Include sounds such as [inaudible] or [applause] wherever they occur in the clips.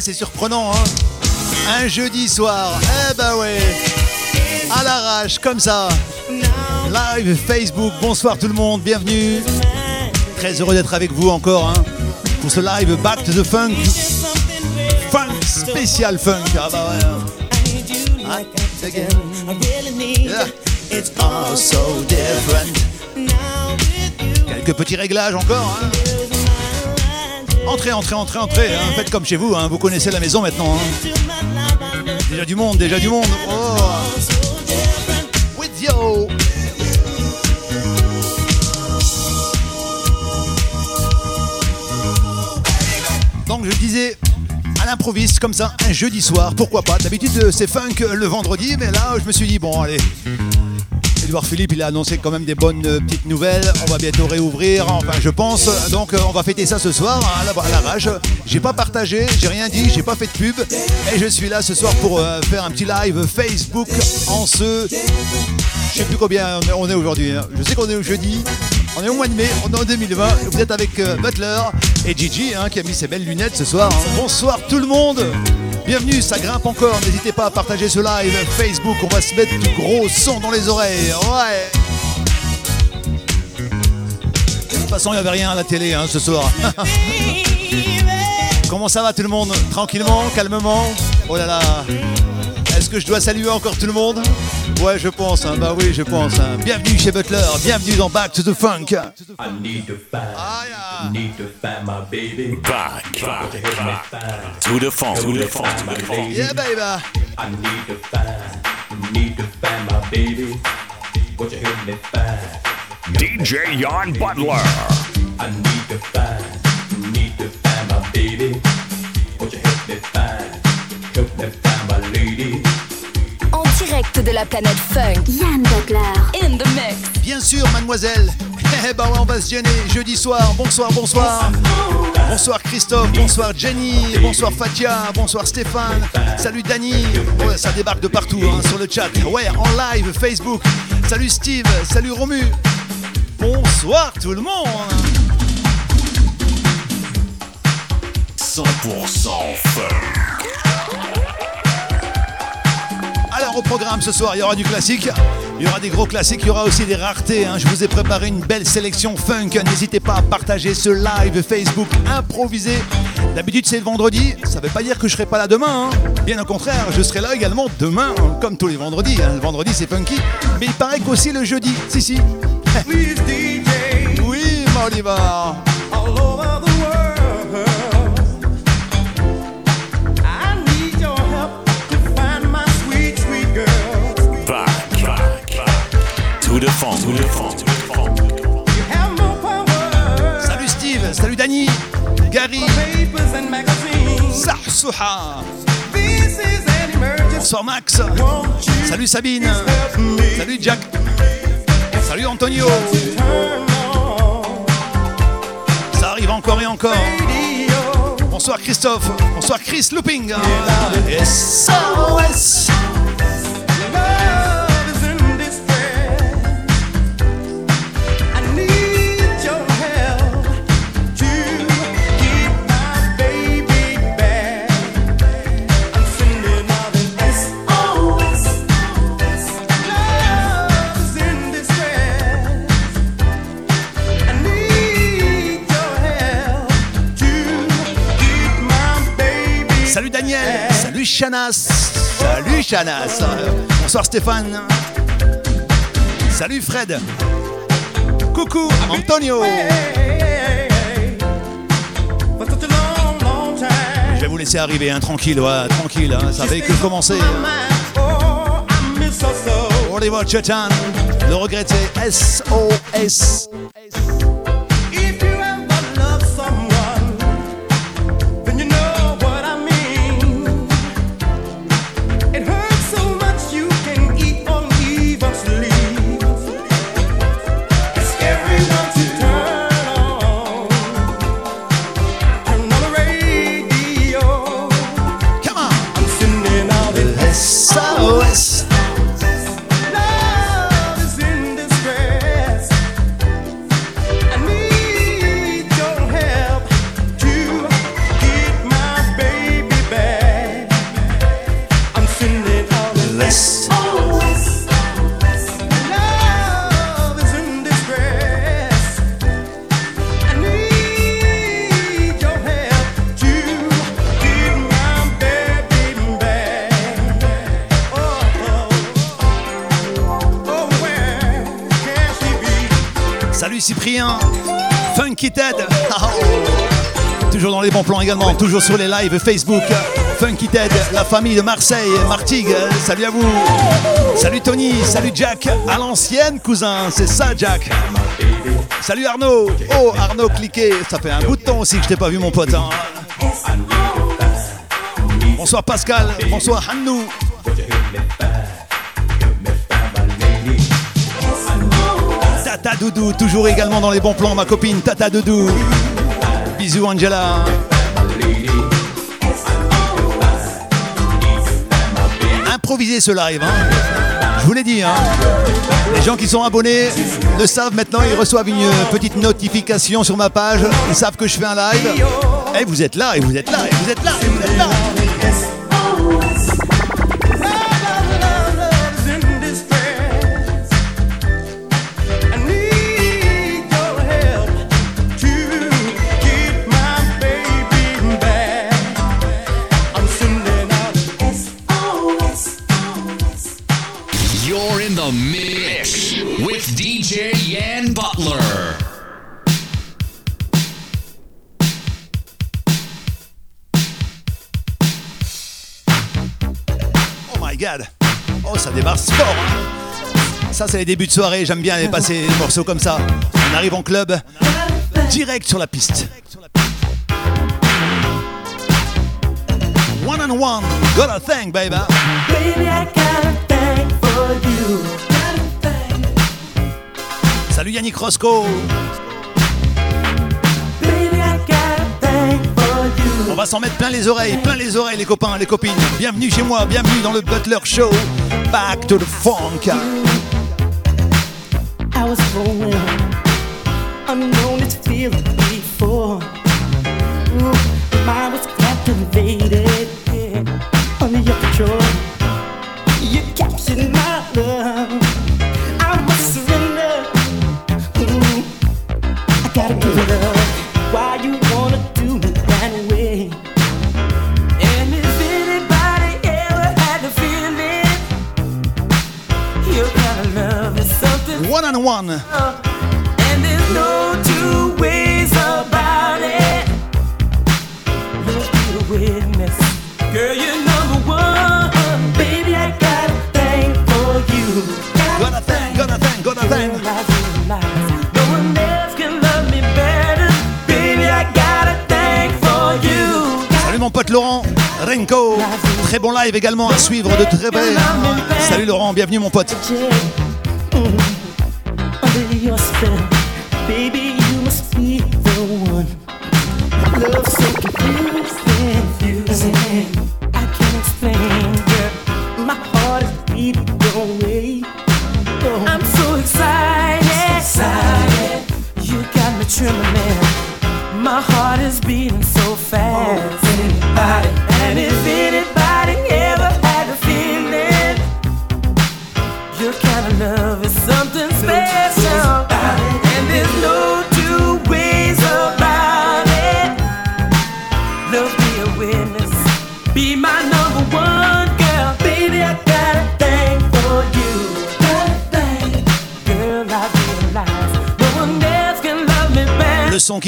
c'est surprenant, hein. Un jeudi soir, eh ben ouais. À l'arrache, comme ça. Live Facebook, bonsoir tout le monde, bienvenue. Très heureux d'être avec vous encore, hein Pour ce live Back to the Funk. Funk, spécial funk Ah bah ouais hein. Quelques petits réglages encore, hein Entrez, entrez, entrez, entrez. Hein. Faites comme chez vous, hein. vous connaissez la maison maintenant. Hein. Déjà du monde, déjà du monde. Oh. With yo. Donc je disais à l'improviste comme ça un jeudi soir, pourquoi pas. D'habitude c'est funk le vendredi, mais là je me suis dit bon allez, Edouard Philippe, il a annoncé quand même des bonnes euh, petites nouvelles. On va bientôt réouvrir, enfin je pense. Donc euh, on va fêter ça ce soir à la, rage. J'ai pas partagé, j'ai rien dit, j'ai pas fait de pub. Et je suis là ce soir pour euh, faire un petit live Facebook en ce. Je sais plus combien on est aujourd'hui. Hein. Je sais qu'on est au jeudi. On est au mois de mai, on est en 2020. Vous êtes avec Butler et Gigi hein, qui a mis ses belles lunettes ce soir. Hein. Bonsoir tout le monde. Bienvenue, ça grimpe encore. N'hésitez pas à partager ce live Facebook. On va se mettre du gros son dans les oreilles. Ouais. De toute façon, il n'y avait rien à la télé hein, ce soir. [laughs] Comment ça va tout le monde? Tranquillement, calmement? Oh là là est-ce que je dois saluer encore tout le monde? Ouais, je pense, hein. bah oui, je pense. Hein. Bienvenue chez Butler, bienvenue dans Back to the Funk. I need to find, ah, yeah. need to find my baby. Back, back, back. To the funk, to the funk, to the funk. Yeah, baby. I need to find, need to find my baby. What you hear me find? DJ Jan Butler. I need to find, need to find my baby. De la planète funk, Yann Butler. In the mix. Bien sûr, mademoiselle. [laughs] Eh ben ouais, on va se gêner jeudi soir. Bonsoir, bonsoir. Bonsoir Christophe, bonsoir Jenny, bonsoir Fatia, bonsoir Stéphane, salut Dani. Ouais, ça débarque de partout hein, sur le chat. Ouais, en live, Facebook. Salut Steve, salut Romu. Bonsoir tout le monde. 100% funk. Au programme ce soir, il y aura du classique, il y aura des gros classiques, il y aura aussi des raretés. hein. Je vous ai préparé une belle sélection funk. N'hésitez pas à partager ce live Facebook improvisé. D'habitude c'est le vendredi, ça veut pas dire que je serai pas là demain. hein. Bien au contraire, je serai là également demain, comme tous les vendredis. hein. Le vendredi c'est funky, mais il paraît qu'aussi le jeudi. Si si. Please, DJ, Oui, Moliver. Power. Salut Steve, salut Dani, Gary, Papers and magazines. Sahsouha. This is an emergency. Bonsoir Max. Won't you Salut Sabine. help me Salut Jack. Salut Antonio. turn on Ça arrive encore et encore. radio? Bonsoir Christophe. Bonsoir Chris Looping. SOS. Chanas. Salut Chanas. Bonsoir Stéphane. Salut Fred. Coucou Antonio. Je vais vous laisser arriver, hein, tranquille, ouais, tranquille. hein, ça fait que commencer. Le regretté SOS. Funky Ted. [laughs] Toujours dans les bons plans également, toujours sur les lives Facebook. Funky Ted, la famille de Marseille, Martigues, salut à vous. Salut Tony, salut Jack, à l'ancienne cousin, c'est ça Jack. Salut Arnaud. Oh Arnaud cliquez, ça fait un bout de temps aussi que je t'ai pas vu mon pote. hein. Bonsoir Pascal, bonsoir Hannou. Doudou, toujours également dans les bons plans, ma copine Tata Doudou. Bisous Angela. Improvisez ce live, hein. Je vous l'ai dit, hein. Les gens qui sont abonnés le savent maintenant, ils reçoivent une petite notification sur ma page. Ils savent que je fais un live. Et vous êtes là, et vous êtes là, et vous êtes là, et vous êtes là. You're c'est les débuts de soirée. J'aime bien les passer des morceaux comme ça. On arrive en club, direct sur la piste. One and one, gotta thank, baby. Salut Yannick Roscoe. On va s'en mettre plein les oreilles, plein les oreilles, les copains, les copines. Bienvenue chez moi, bienvenue dans le Butler Show. Back to the funk. I was growing unknown to feel before. Ooh, mine was captivated. For you. Salut mon pote Laurent, Renko. Très bon live également à suivre de très près. Salut Laurent, bienvenue mon pote. spin.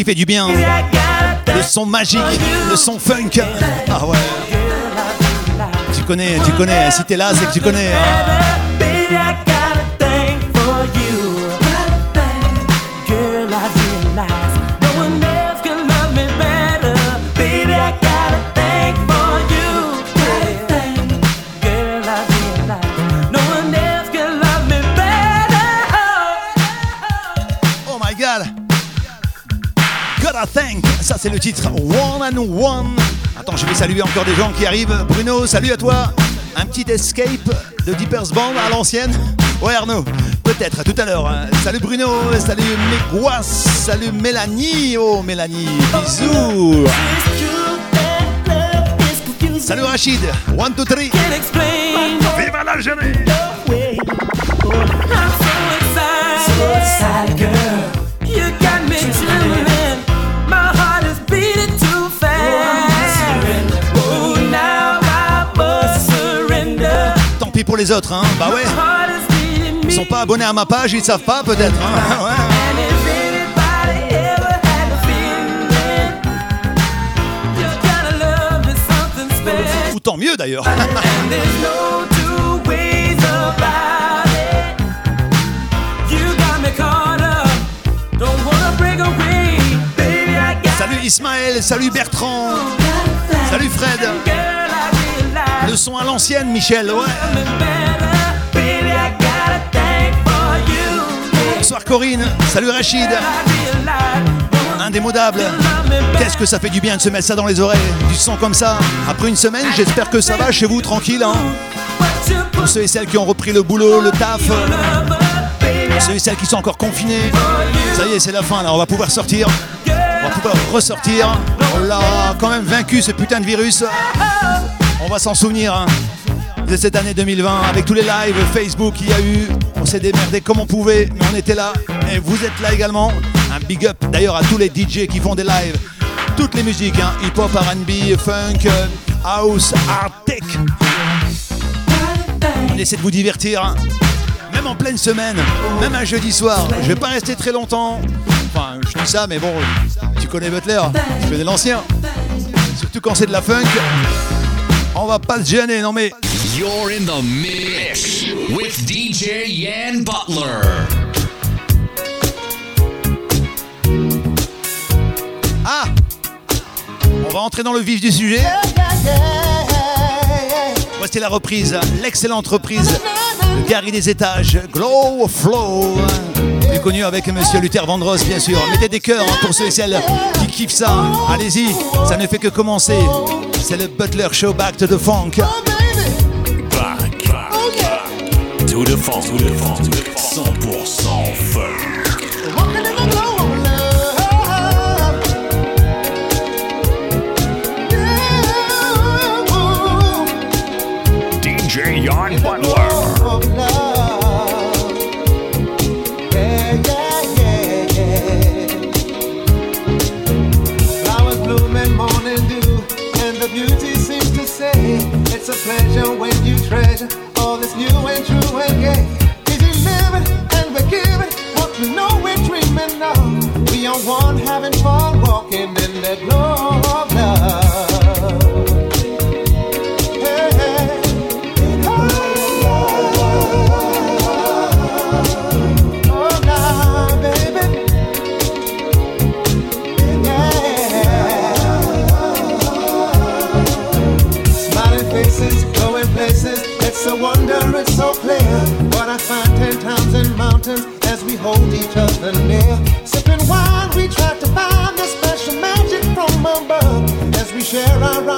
Fait du bien, le son magique, le son funk. Ah ouais, tu connais, tu connais. Si t'es là, c'est que tu connais. hein. Le titre One and One. Attends je vais saluer encore des gens qui arrivent. Bruno salut à toi. Un petit escape de Deepers Band à l'ancienne. Ouais Arnaud Peut-être tout à l'heure hein. Salut Bruno Salut Megwas Salut Mélanie. Oh Mélanie Bisous. Salut Rachid. One, two, three. Viva la les autres hein. Bah ouais. Ils sont pas abonnés à ma page Ils savent pas peut-être hein. [laughs] Ouais. Ou tant mieux d'ailleurs. [laughs] Salut Ismaël Salut Bertrand Salut Fred. Le son à l'ancienne Michel Ouais Corinne, salut Rachid, indémodable. Qu'est-ce que ça fait du bien de se mettre ça dans les oreilles, du son comme ça. Après une semaine, j'espère que ça va chez vous tranquille. Hein. Pour ceux et celles qui ont repris le boulot, le taf, pour ceux et celles qui sont encore confinés. Ça y est, c'est la fin là, on va pouvoir sortir, on va pouvoir ressortir. On l'a quand même vaincu ce putain de virus. On va s'en souvenir hein, de cette année 2020 avec tous les lives Facebook qu'il y a eu. S'est démerdé comme on pouvait, mais on était là et vous êtes là également. Un big up d'ailleurs à tous les DJ qui font des lives. Toutes les musiques, hein, hip-hop, RB, funk, euh, house, art tech. On essaie de vous divertir, hein. même en pleine semaine, même un jeudi soir. Je vais pas rester très longtemps. Enfin, je dis ça, mais bon, tu connais Butler, tu connais l'ancien. Surtout quand c'est de la funk. On va pas se gêner, non mais. You're in the mix with DJ Yan Butler. Ah On va entrer dans le vif du sujet. Voici la reprise, l'excellente reprise de Gary des Étages, Glow Flow. Plus connu avec Monsieur Luther Vandross, bien sûr. Mettez des cœurs pour ceux et celles qui kiffent ça. Allez-y, ça ne fait que commencer. C'est le Butler Show Back to the Funk. To the funk, to the funk, 100% funk. DJ Yan Butler. Flowers bloom and morning dew, and the beauty seems to say it's a pleasure when you treasure having fun, hold each other near. Sipping wine, we try to find the special magic from above. As we share our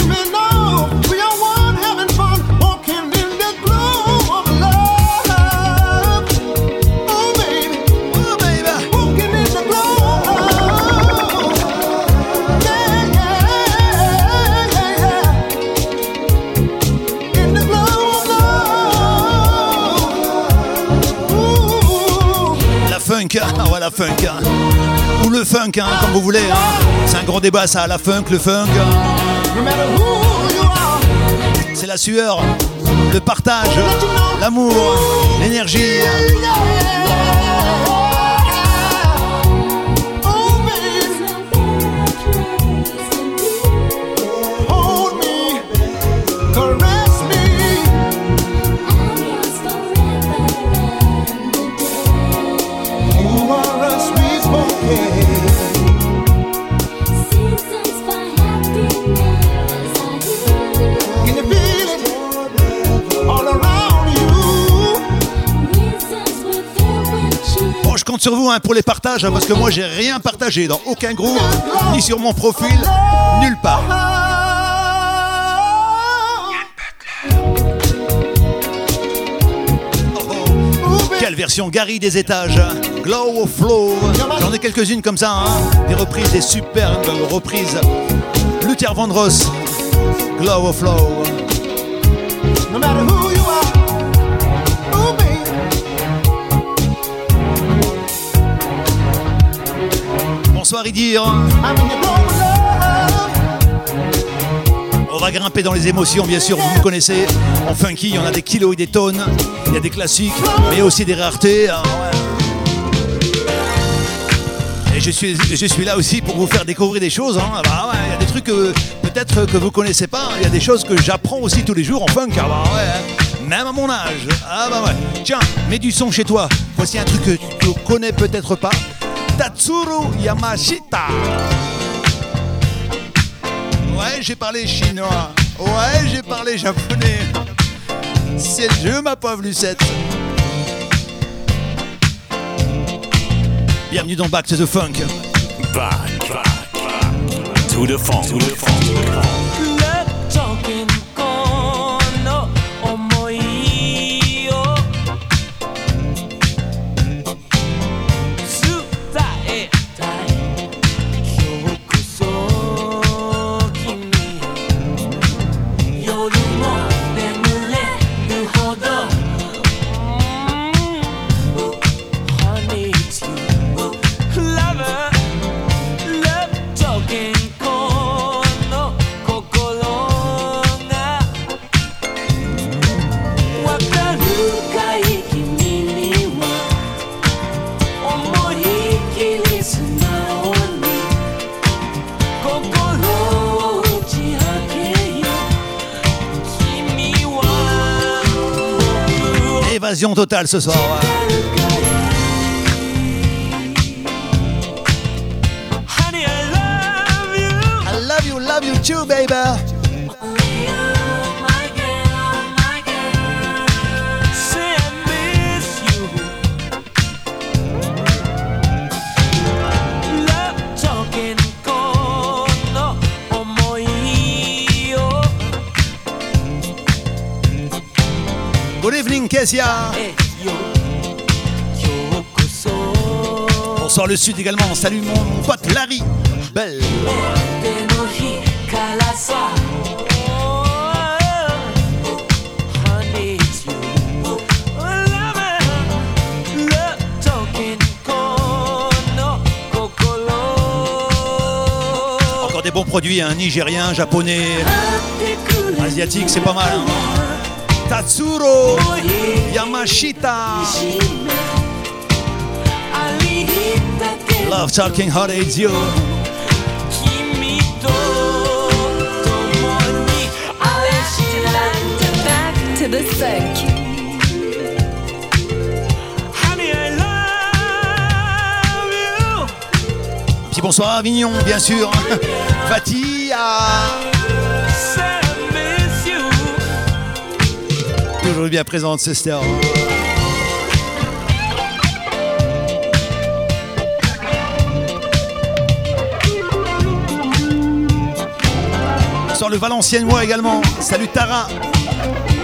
funk, ah ouais la funk. hein. Ou le funk, hein, comme vous voulez. hein. C'est un gros débat ça, la funk, le funk. C'est la sueur, le partage, l'amour, l'énergie. Sur vous hein, pour les partages, hein, parce que moi j'ai rien partagé dans aucun groupe, ni sur mon profil, nulle part. Quelle version Gary des étages, Glow Flow. J'en ai quelques-unes comme ça, hein. des reprises, des superbes reprises. Luther Vandross, Glow Flow. No Love. On va grimper dans les émotions, bien sûr, vous me connaissez. En funky, il y en a des kilos et des tonnes. Il y a des classiques, mais aussi des raretés. Ah et je suis, là aussi pour vous faire découvrir des choses. hein. Ah il y a des trucs que peut-être que vous connaissez pas. Il y a des choses que j'apprends aussi tous les jours en funk. Ah bah hein. même à mon âge. Ah bah. Tiens, mets du son chez toi. Voici un truc que tu connais peut-être pas. Tatsuro Yamashita. Ouais, j'ai parlé chinois. Ouais, j'ai parlé japonais. C'est le jeu, ma pauvre Lucette. Bienvenue dans Back to the Funk. Back to the funk. To the funk. Évasion totale ce soir. Honey, I love you. I love you, love you too, baby. Bonsoir le sud également. Salut mon pote Larry. Belle. Encore des bons produits, hein, nigériens, japonais, asiatique, c'est pas mal. Hein. Tatsuro Yamashita. Love Talking Hot Aids You. Back to the sink. Petit bonsoir Avignon, bien sûr. [laughs] Fatia. Toujours bien présente, sister. Bonsoir le Valenciennois également. Salut Tara.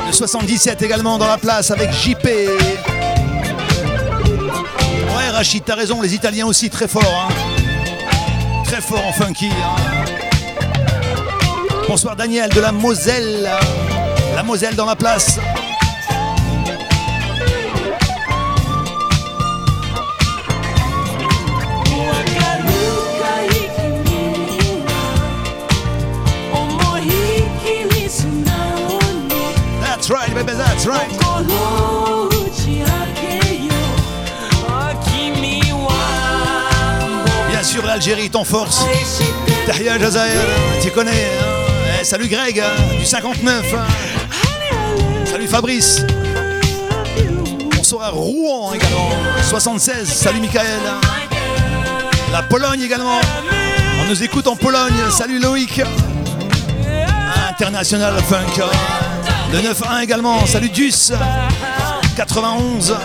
Le 77 également dans la place avec JP. Ouais, Rachid, t'as raison, les Italiens aussi très forts. hein. Très forts en funky. hein. Bonsoir Daniel de la Moselle. La Moselle dans la place. l'Algérie, ton force. Tahia Jazair, tu connais. hein. Eh, salut Greg, hein, du 59. hein. Salut Fabrice. Bonsoir à Rouen également. 76, salut Michael. La Pologne également. On nous écoute en Pologne. Salut Loïc. International Funk. Le 9-1 également. Salut Dus. 91.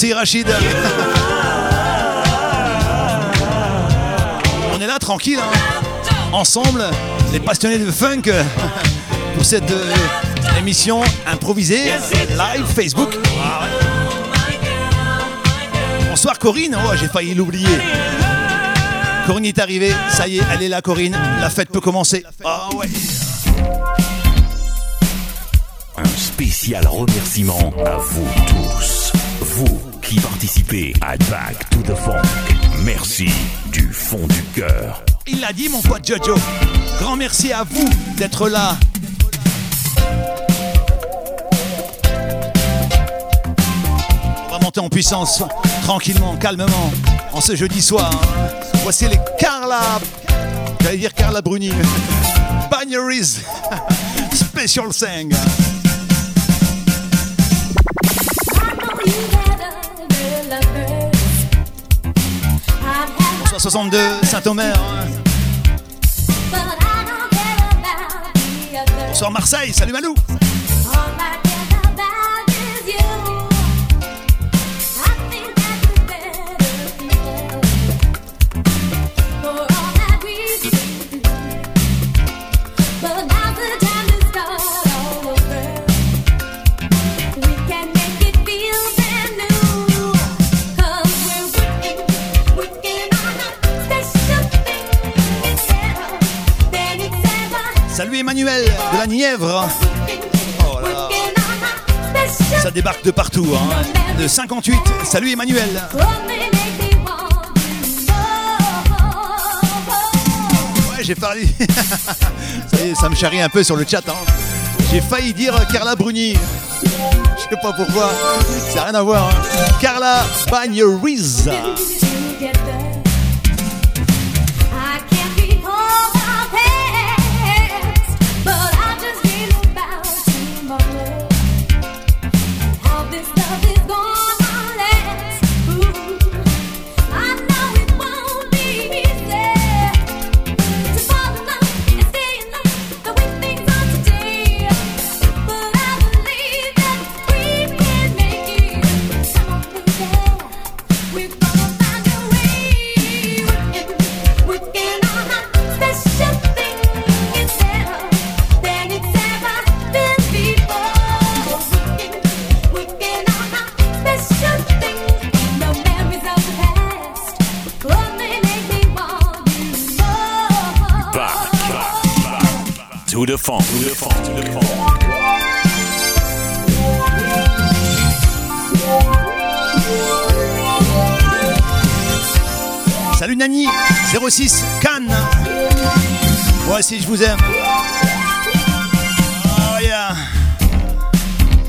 Merci Rachid. On est là tranquille. hein. Ensemble, les passionnés de funk pour cette euh, émission improvisée live Facebook. Bonsoir Corinne. Oh, j'ai failli l'oublier. Corinne est arrivée. Ça y est, elle est là Corinne. La fête peut commencer. Ah ouais. Un spécial remerciement à vous tous. Vous qui participez à Back to the Funk. Merci du fond du cœur. Il l'a dit, mon pote Jojo. Grand merci à vous d'être là. On va monter en puissance, tranquillement, calmement, en ce jeudi soir. Voici les Carla. J'allais dire Carla Bruni. Bagneries. [laughs] Special Sang. 62, Saint-Omer. Bonsoir Marseille, salut Malou. Emmanuel de la Nièvre. Oh. Ça débarque de partout, hein. de 58. Salut Emmanuel. Ouais, j'ai parlé. [laughs] ça, me charrie un peu sur le chat. Hein. J'ai failli dire Carla Bruni. Je sais pas pourquoi. Ça n'a rien à voir. Hein. Carla Bagneries. 06 Cannes. Voici, je vous aime. Oh.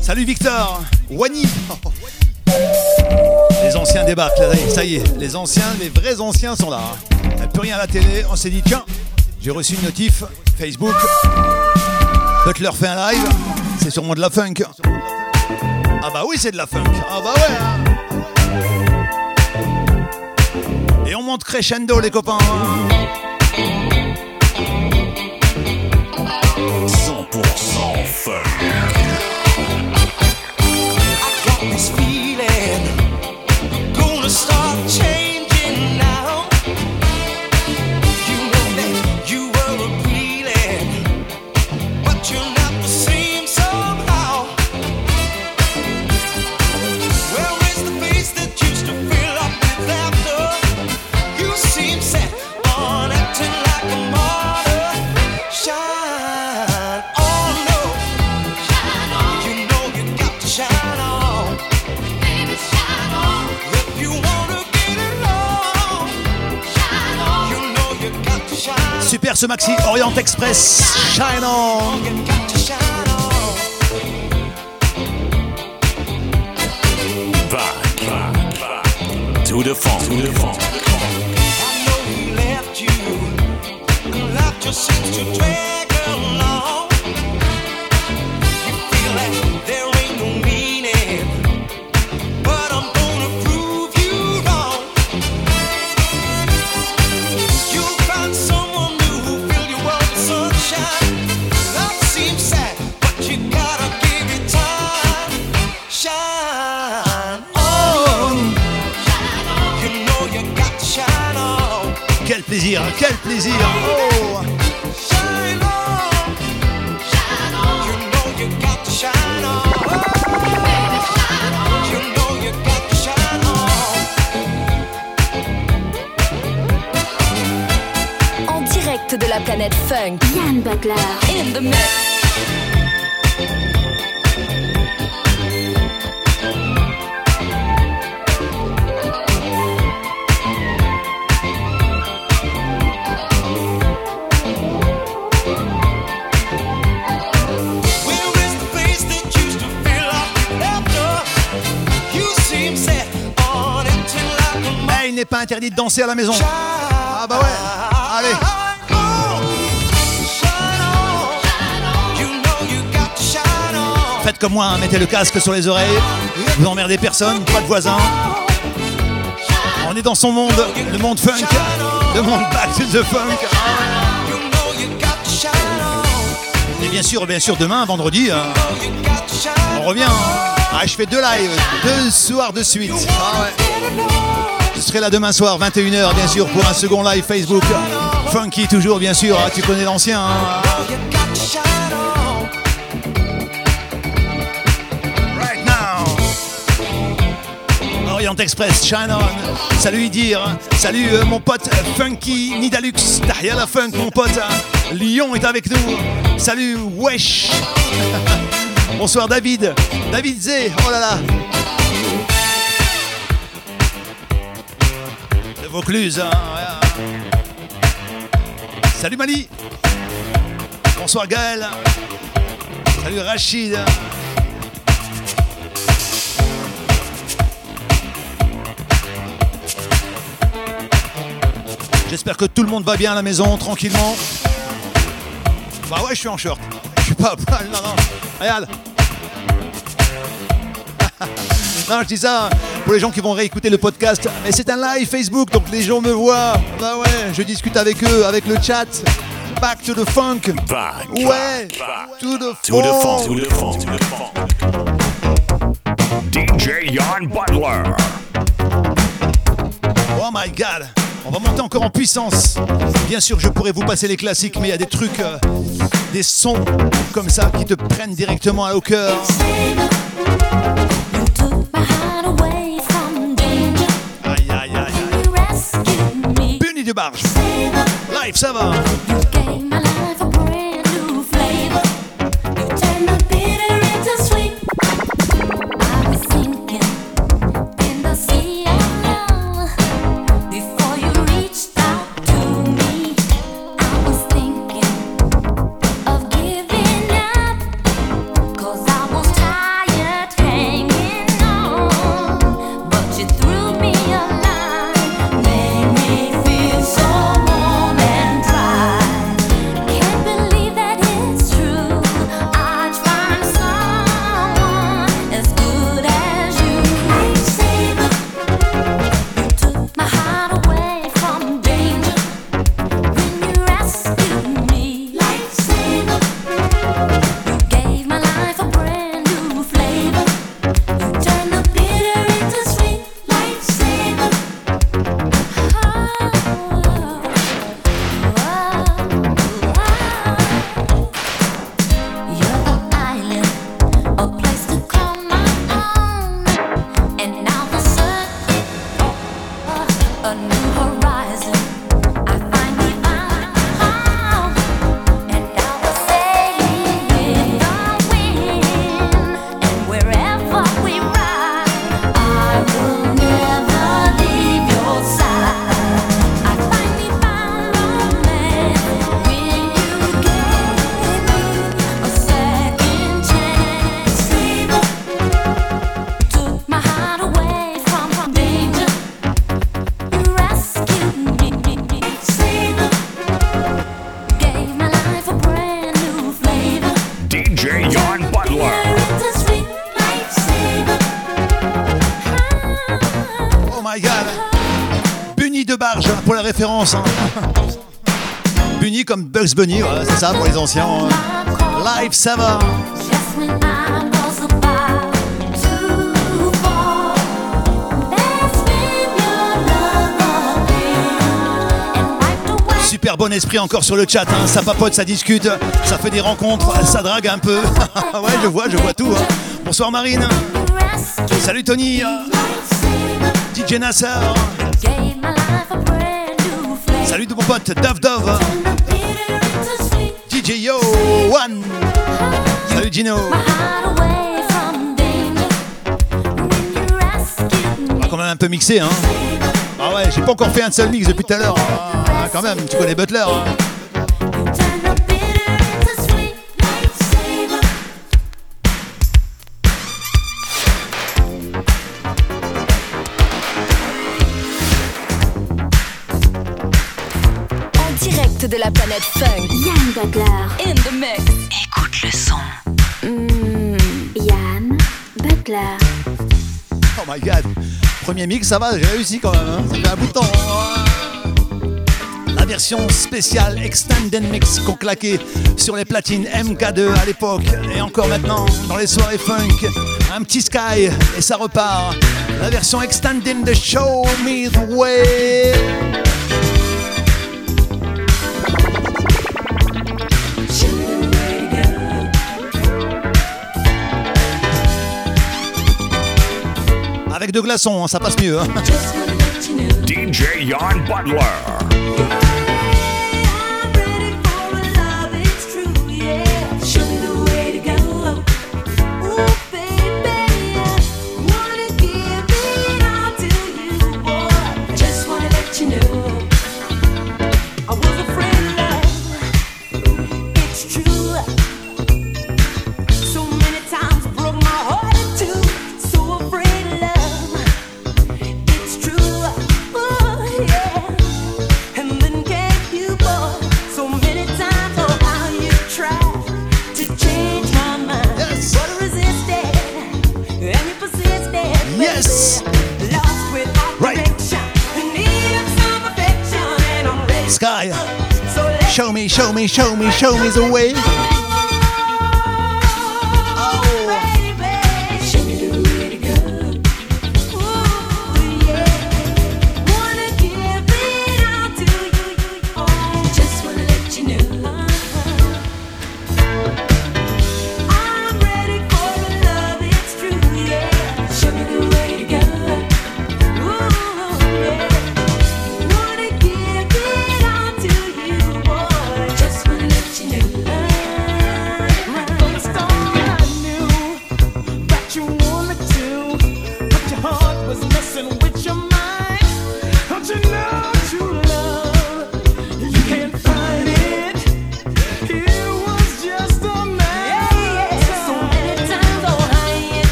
Salut Victor, Wani. Les anciens débarquent, là, ça y est, les anciens, les vrais anciens sont là. Il n'y plus rien à la télé, on s'est dit tiens, j'ai reçu une notif Facebook. Butler fait un live, c'est sûrement de la funk. Ah bah oui, c'est de la funk. Ah bah ouais. hein. Crescendo les copains. Ce maxi Orient Express. Shine on. To shine on. Back. Back. To the funk. To the funk. I know he left you, and life just seems à la maison. Ah bah ouais. Allez. Faites comme moi, hein, mettez le casque sur les oreilles. Vous emmerdez personne, pas de voisins. On est dans son monde, le monde funk, le monde back to the funk. Et bien sûr, bien sûr, demain, vendredi, hein, on revient. hein. Ah, je fais deux lives, deux soirs de suite. Ah ouais. Je serai là demain soir, 21h, bien sûr, pour un second live Facebook. Funky, toujours, bien sûr. Ah, tu connais l'ancien. hein. Orient Express, Shine On. Salut Idir. Salut euh, mon pote Funky Nidalux. Tahia la funk, mon pote. Lyon est avec nous. Salut Wesh. [laughs] Bonsoir David. David Zé. Oh là là. Vaucluse. hein. Salut Mali. Bonsoir Gaël. Salut Rachid. J'espère que tout le monde va bien à la maison, tranquillement. Bah ouais, je suis en short. Je suis pas à poil, non, non. Regarde. [laughs] non, je dis ça pour les gens qui vont réécouter le podcast. Mais c'est un live Facebook, donc les gens me voient. Bah ouais, je discute avec eux, avec le chat. Back to the funk. Back, Ouais, back, back. to the To the funk. funk, to the funk, to the funk. DJ Jan Butler. Oh my god On va monter encore en puissance. Bien sûr, je pourrais vous passer les classiques, mais il y a des trucs, euh, des sons comme ça qui te prennent directement au cœur. Me. Bunny de barge. Live, ça va. Référence. hein. Bunny comme Bugs Bunny, c'est ça pour les anciens. hein. Live, ça va. Super bon esprit encore sur le chat, hein. ça papote, ça discute, ça fait des rencontres, ça drague un peu. [laughs] ouais, je vois, je vois tout. hein. Bonsoir Marine, salut Tony. DJ Nasser, de mon pote Dove Dove. DJ Yo One, salut Gino. On va quand même un peu mixer, hein. Ah ouais, j'ai pas encore fait un seul mix depuis tout à l'heure. Ah, quand même, tu connais Butler. hein. Planète funk. Yann Butler. In the mix. Écoute le son. Hmm, Yann Butler. Oh my god. Premier mix, ça va, j'ai réussi quand même. hein. Ça fait un bout de temps. hein. La version spéciale Extended Mix qu'on claquait sur les platines MK2 à l'époque et encore maintenant dans les soirées funk. Un petit Sky et ça repart. La version Extended de Show Me the Way. Hein, ça passe mieux. hein. [laughs] DJ Jan Butler. Show me, show me, show me, show me the way.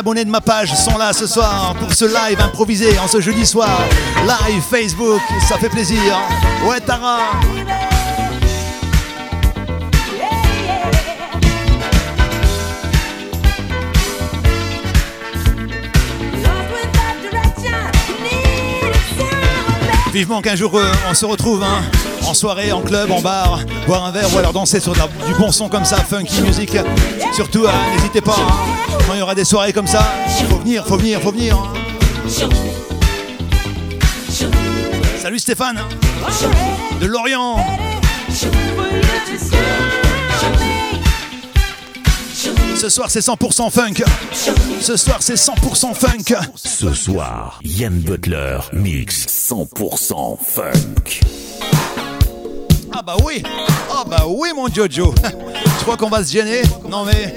Abonnés de ma page sont là ce soir pour ce live improvisé en ce jeudi soir. Live Facebook, ça fait plaisir. Ouais, Tara. Vivement qu'un jour euh, on se retrouve hein, en soirée, en club, en bar, boire un verre ou alors danser sur du bon son comme ça, funky music. Surtout, hein, n'hésitez pas, hein, quand il y aura des soirées comme ça, faut venir, faut venir, faut venir. hein. Salut Stéphane de Lorient. Ce soir c'est 100% funk. Ce soir c'est 100% funk. Ce soir, Yann Butler mix 100% funk. Ah bah oui Ah bah oui mon Jojo [laughs] Je crois qu'on va se gêner. Non mais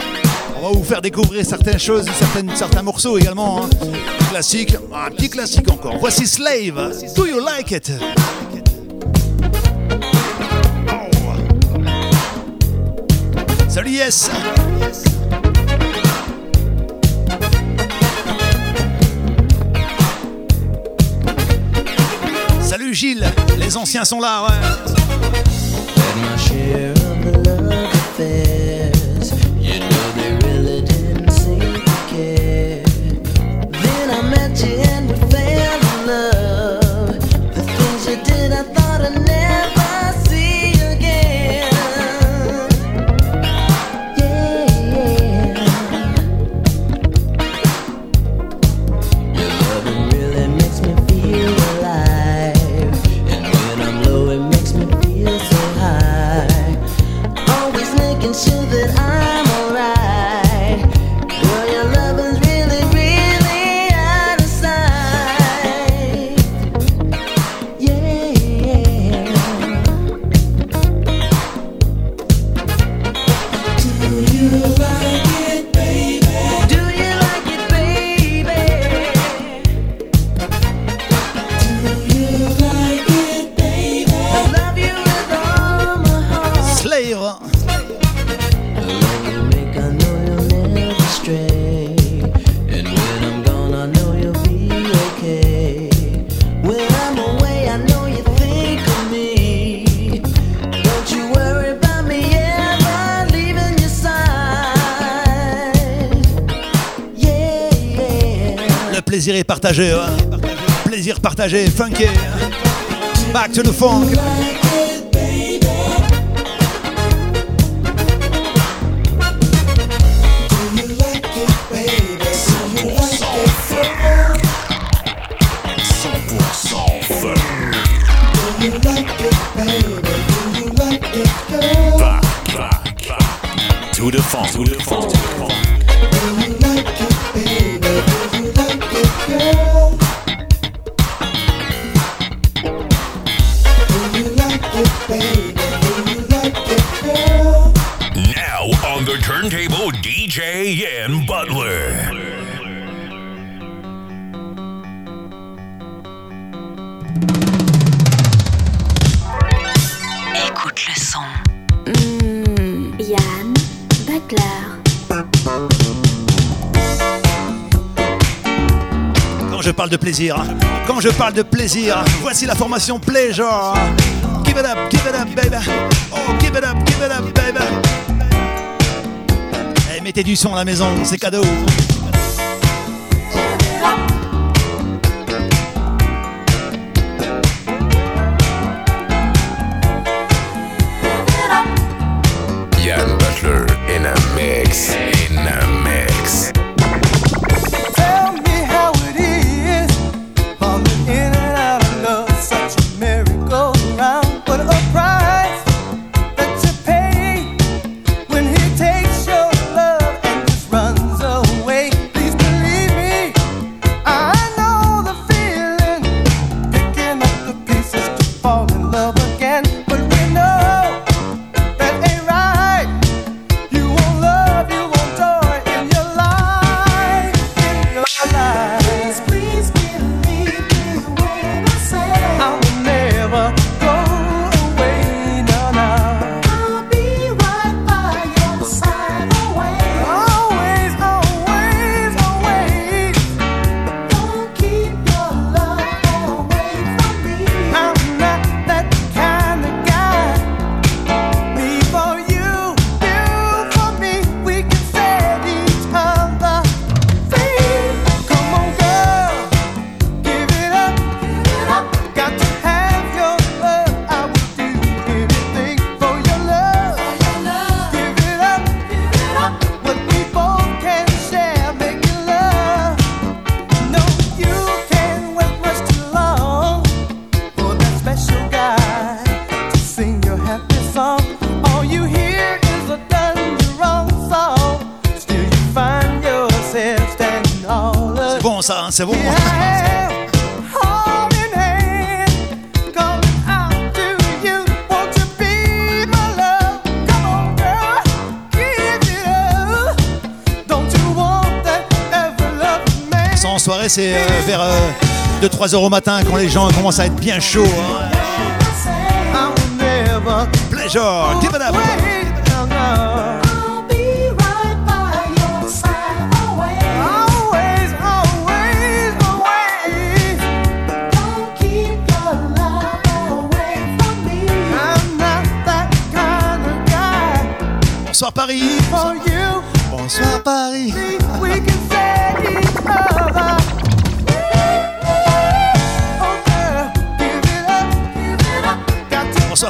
on va vous faire découvrir certaines choses, certaines, certains morceaux également. hein. Classique, un petit classique encore. Voici Slave. Do you like it? Oh. Salut Yes Salut Gilles, les anciens sont là, ouais. here plaisir est partagé. Hein. Plaisir partagé, funky. Hein. Back to the funk. plaisir. Quand je parle de plaisir, voici la formation Pleasure. Give it up, give it up, baby. Oh, give it up, give it up, baby. Hey, mettez du son à la maison, c'est cadeau. c'est euh, vers euh, 2-3 heures au matin quand les gens commencent à être bien chauds. Hein. Pleasure, give it up. Bonsoir Paris. Bonsoir Paris.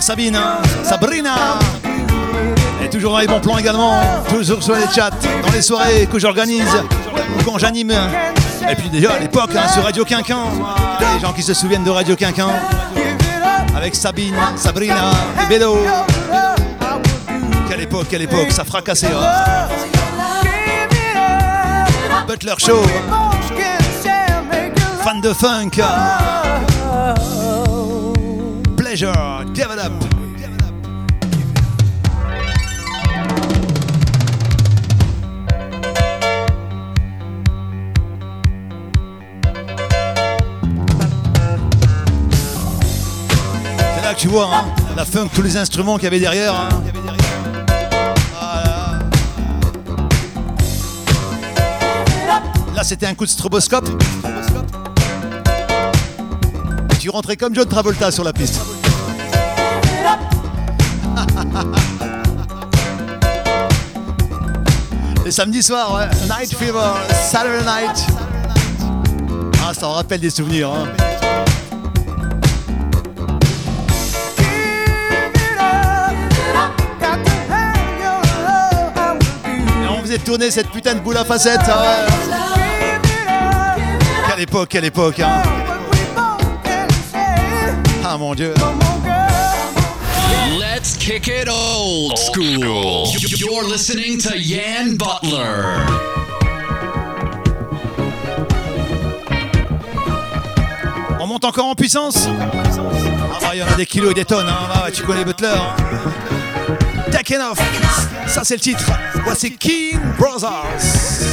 Sabine, Sabrina. Et toujours dans les bons plans également, toujours sur les chats, dans les soirées que j'organise ou quand j'anime. Et puis déjà à l'époque hein, sur Radio Quinquin, les gens qui se souviennent de Radio Quinquin, avec Sabine, Sabrina et Bélo. Quelle époque, quelle époque, ça fracassait. Hein. Butler Show, fan de funk, Pleasure. Devil up. C'est là que tu vois hein, la funk, tous les instruments qu'il y avait derrière. Hein. Là, c'était un coup de stroboscope. Et tu rentrais comme John Travolta sur la piste. [laughs] Les samedis soirs, ouais. Night Fever, Saturday Night. Ah, ça en rappelle des souvenirs. Hein. Et on faisait tourner cette putain de boule à facettes. Ah ouais. Quelle époque, quelle époque. Hein. Ah mon dieu. Kick it old school. You're listening to Yan Butler. On monte encore en puissance? Ah bah, il y en a des kilos et des tonnes, hein. Ah, tu connais Butler. hein. Taken off Ça c'est le titre. Voici King Brothers.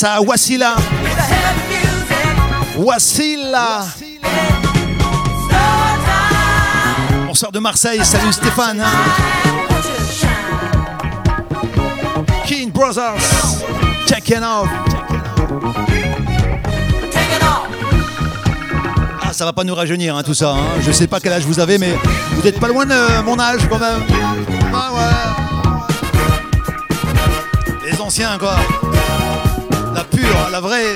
Dédicace à Wassila. Wassila. time. Bonsoir de Marseille. Salut Stéphane. hein. King Brothers. Take it off. Ah, ça va pas nous rajeunir hein, tout ça. hein. Je sais pas quel âge vous avez, mais vous êtes pas loin de mon âge quand même. Ah ouais. Les anciens quoi. La vraie.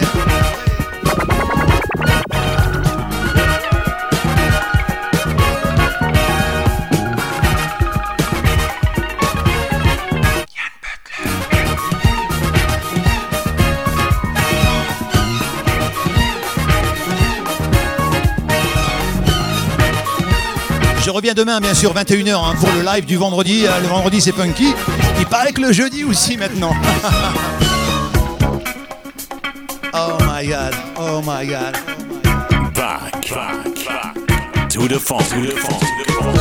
Je reviens demain, bien sûr, 21h hein, pour le live du vendredi. Euh, Le vendredi, c'est funky. Il paraît que le jeudi aussi maintenant. [laughs] oh my god, oh my god. Back, back, back to the funk. To the funk. To the funk.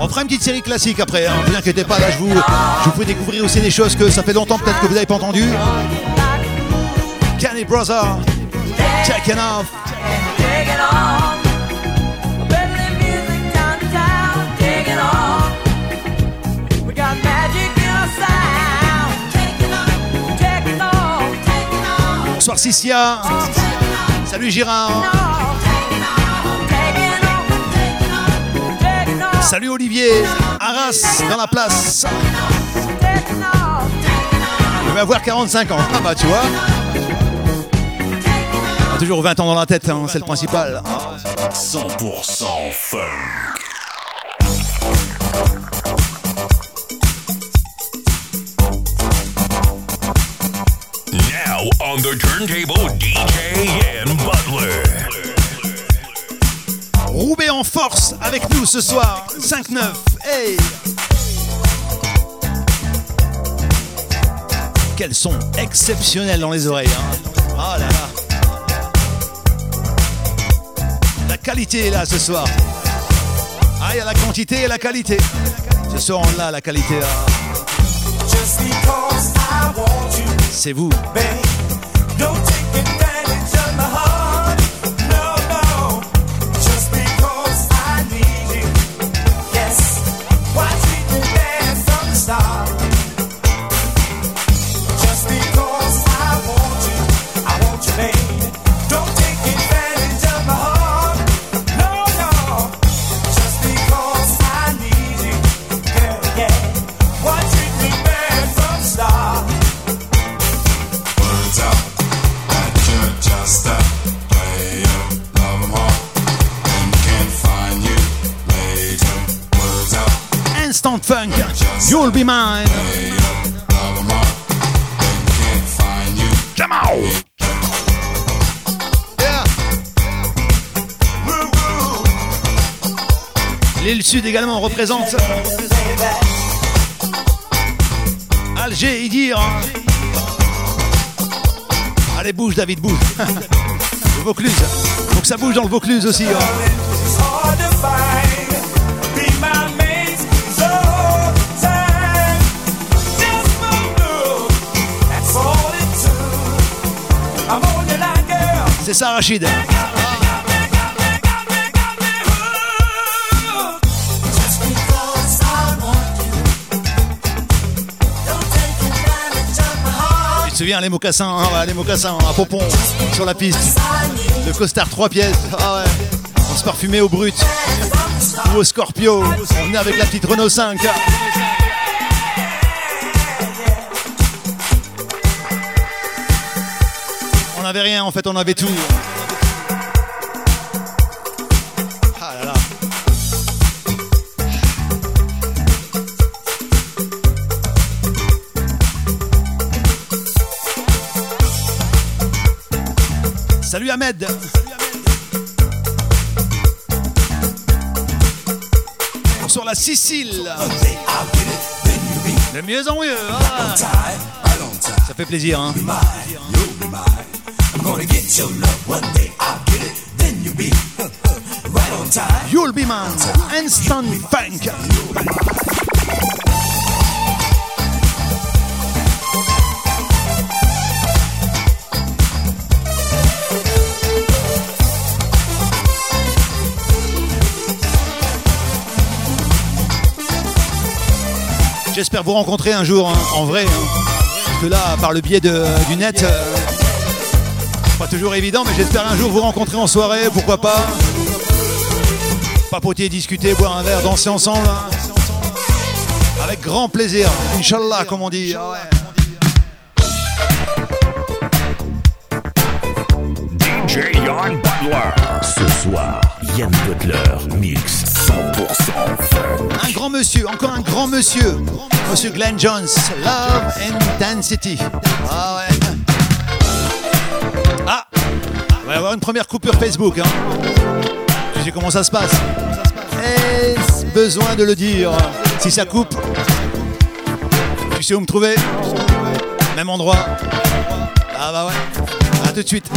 On fera une petite série classique après, hein, vous inquiétez pas, là je vous, je vous fais découvrir aussi des choses que ça fait longtemps peut-être que vous n'avez pas entendues. Kenny Brother, Off. Bonsoir Cicia. Salut off. Salut Olivier. Arras dans la place. Je vais avoir 45 ans. Ah bah tu vois. Toujours 20 ans dans la tête, hein, c'est le principal. 100% funk. Now on the turntable, DJ Ian Butler. Roubaix en force avec nous ce soir. 5-9. Hey Quels son exceptionnels dans les oreilles. Hein. Qualité est là ce soir. Ah, il y a la quantité et la qualité. Ce soir, on l'a la qualité. you, C'est vous. babe. Instant Funk. You'll be mine. L'île Sud également représente. Alger, Idir. Allez, bouge, David, bouge. [laughs] le Vaucluse. Faut que ça bouge dans le Vaucluse aussi. hein. C'est ça, Rachid. Tu te souviens, les mocassins, hein, les mocassins à Popon, sur la piste. Le costard 3 pièces. Ah. On se parfumait au brut. Ou au Scorpio. On venait avec la petite Renault 5. N'avait rien, en fait, on avait tout. Ah. Salut Ahmed. Sur la Sicile. De mieux en mieux. ah. Ça fait plaisir. Hein. You'll be [laughs] right. Instant. J'espère vous rencontrer un jour hein, en vrai. hein. Que là, par le biais du net, euh, pas toujours évident, mais j'espère un jour vous rencontrer en soirée, pourquoi pas. Papoter, discuter, boire un verre, danser ensemble. hein. Avec grand plaisir. Inch'Allah, comme on dit. Ah ouais. DJ Yann Butler. Ce soir, Yann Butler mix 100% fun. Un grand monsieur, encore un grand monsieur. Monsieur Glenn Jones. Love and Intensity. Ah ouais. Va avoir une première coupure Facebook. Hein. Tu sais comment ça se passe. Est-ce besoin de le dire Si ça coupe, tu sais où me trouver? Même endroit. Ah bah ouais. À tout de suite.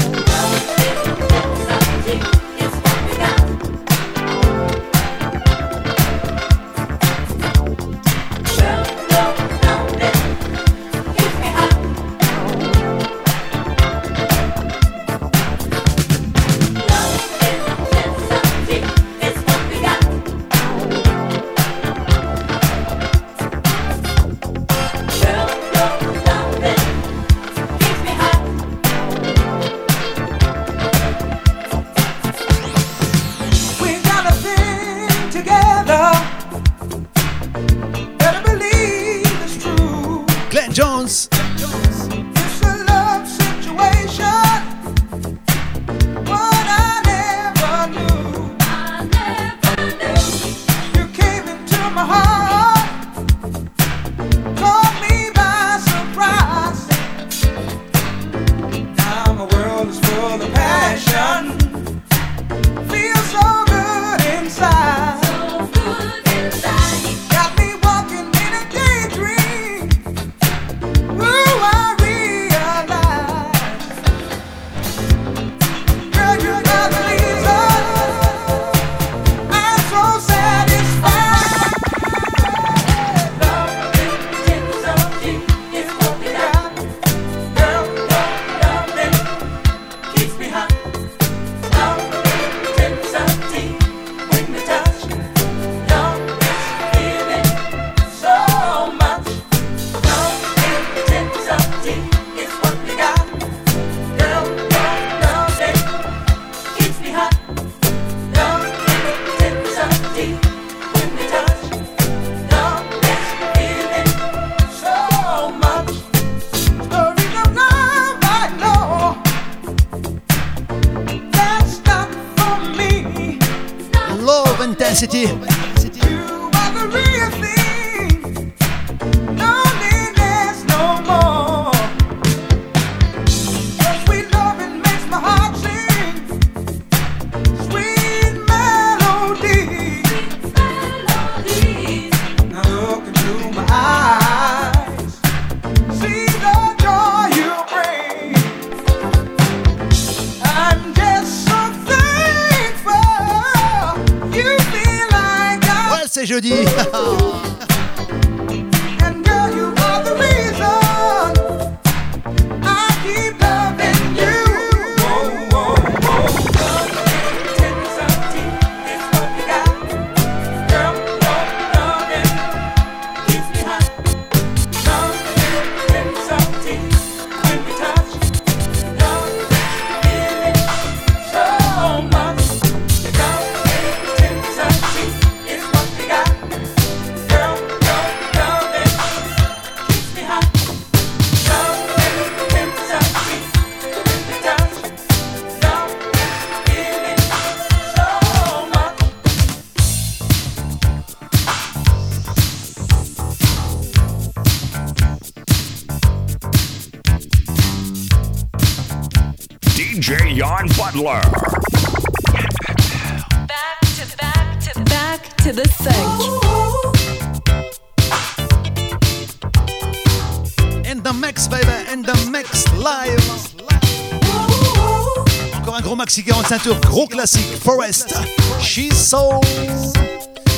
ceinture, gros classique, Forest, She's So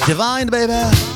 Divine Baby.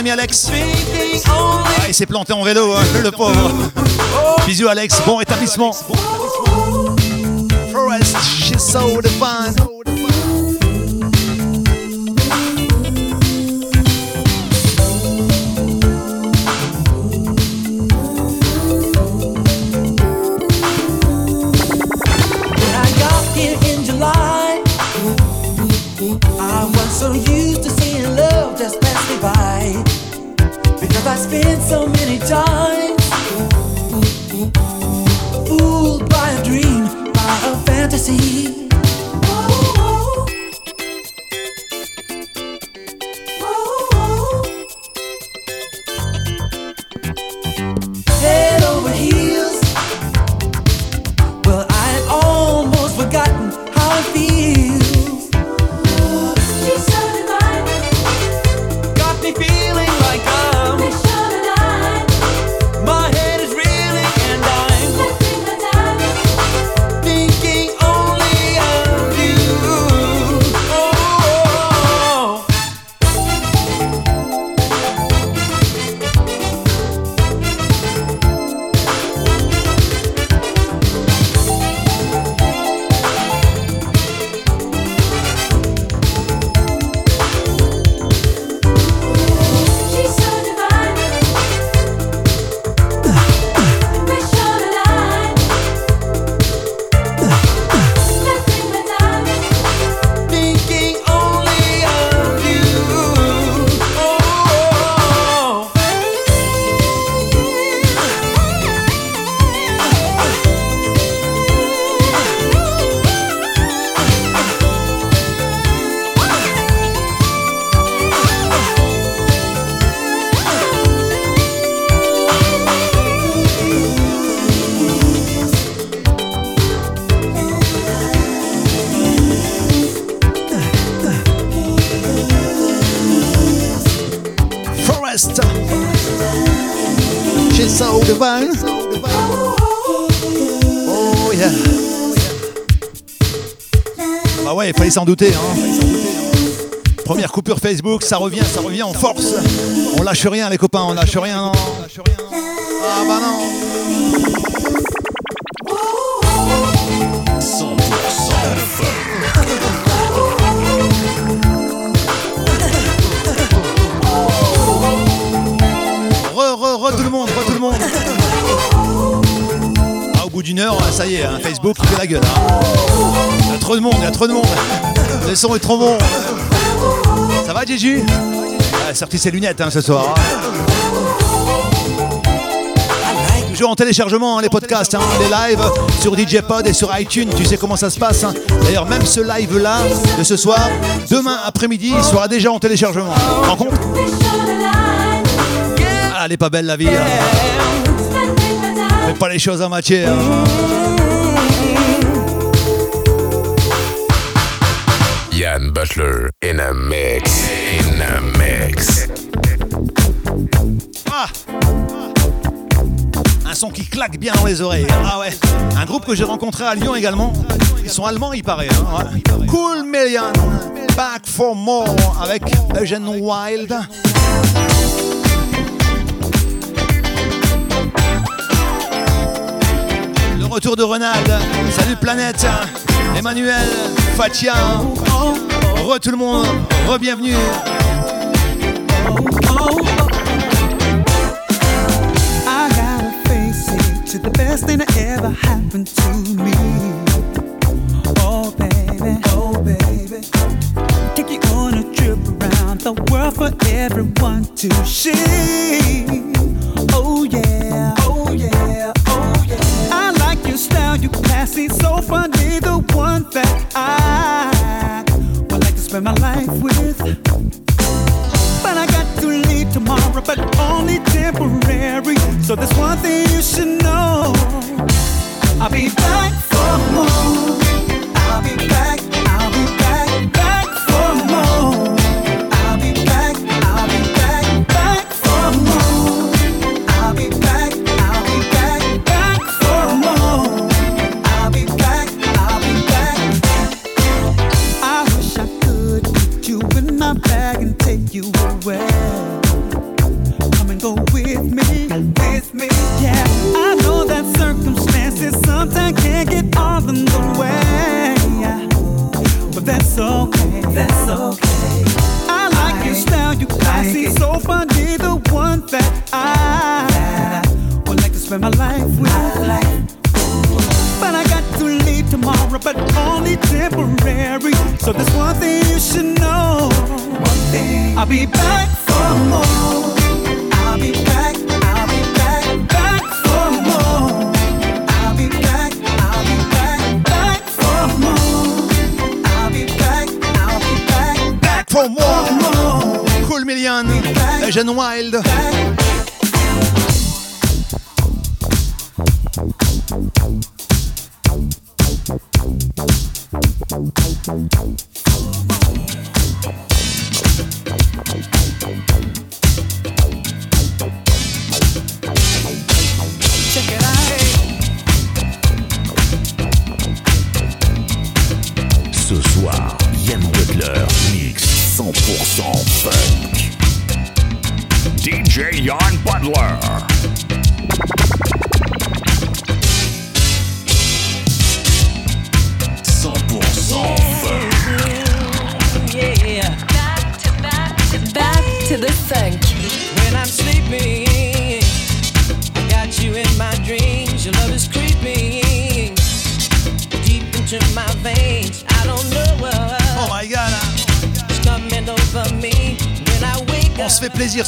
ami Alex. Ah, il s'est planté en vélo, hein, le pauvre. [laughs] Bisous Alex, bon rétablissement. Forest, she's so divine. S'en douter. Hein. Première coupure Facebook, ça revient, ça revient en force. On lâche rien les copains, on lâche rien. Ah bah. D'une heure, ça y est, hein, Facebook fait la gueule. hein. Il y a trop de monde, il y a trop de monde. Le son est trop bon. Ça va, Gigi? Ah, Sorti ses lunettes hein, ce soir. hein. Toujours en téléchargement, hein, les podcasts, hein, les lives sur DJ Pod et sur iTunes. Tu sais comment ça se passe. hein. D'ailleurs, même ce live-là de ce soir, demain après-midi, il sera déjà en téléchargement. Rends compte? Ah, elle est pas belle la vie. hein. Pas les choses moitié. hein. Yann Butler in a mix. In a mix. Ah Un son qui claque bien dans les oreilles. Ah ouais. Un groupe que j'ai rencontré à Lyon également. Ils sont allemands, il paraît. hein, ouais. Cool Million. Back for more avec Eugene Wild. Retour de Ronald. Salut Planète. Emmanuel. Fatia. Re tout le monde. Re-bienvenue. The best thing that ever happened to me. Oh baby, oh baby, take you on a trip around the world for everyone to see. Oh yeah, classy, so funny, the one that I would like to spend my life with. But I got to leave tomorrow, but only temporary. So there's one thing you should know. I'll be back for more. Eugene Wild.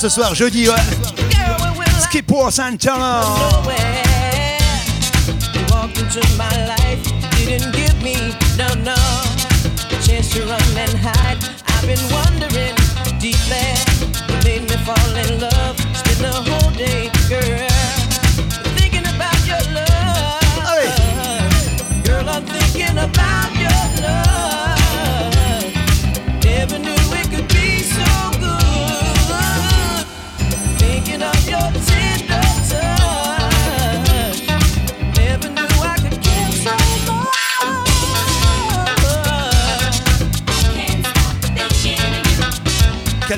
Ce soir, jeudi, ouais. Skip War Santana.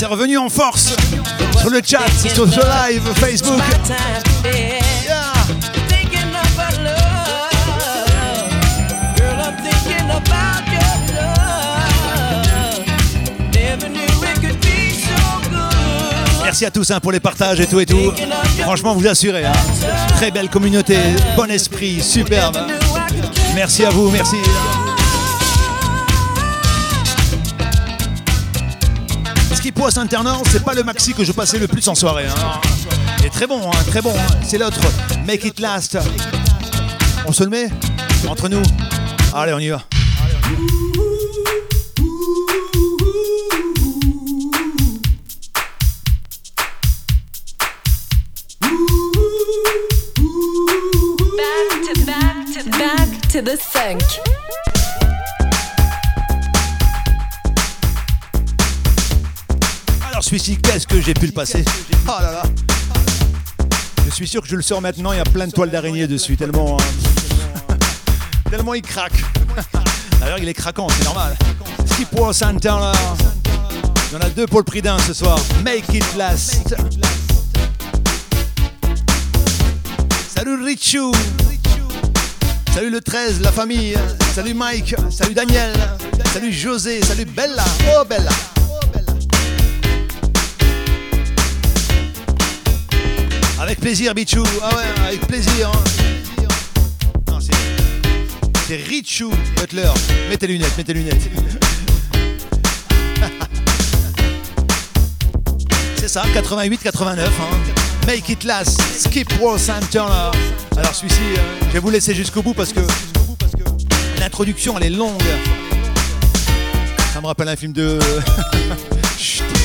C'est revenu en force sur le chat, sur ce live Facebook. Merci à tous hein, pour les partages et tout et tout. Franchement, vous assurez. hein. Très belle communauté, bon esprit, superbe. Merci à vous, merci. Bois Saint-Ternan, c'est pas le maxi que je passais le plus en soirée. Hein. Très bon, hein, très bon. Hein. C'est l'autre, Make It Last. On se le met Entre nous. Allez, on y va. Back to the suis qu'est-ce que j'ai pu le passer. Oh là là. Je suis sûr que je le sors maintenant, il y a plein de toiles d'araignée dessus, tellement. Hein. [laughs] Tellement il craque. D'ailleurs, il est craquant, c'est normal. 6 points Santana. Il y en a deux pour le prix d'un ce soir. Make it last. Salut Richu. Salut le 13, la famille. Salut Mike. Salut Daniel. Salut José. Salut Bella. Oh Bella. Avec plaisir, Bichou. Ah ouais, avec plaisir. hein. Non, c'est- Richou Butler. Mets tes lunettes, mets tes lunettes. [laughs] C'est ça, 88-89. Hein. Make it last. Skip Ross and. Alors celui-ci, euh, je vais vous laisser jusqu'au bout parce que l'introduction elle est longue. Ça me rappelle un film de. [laughs]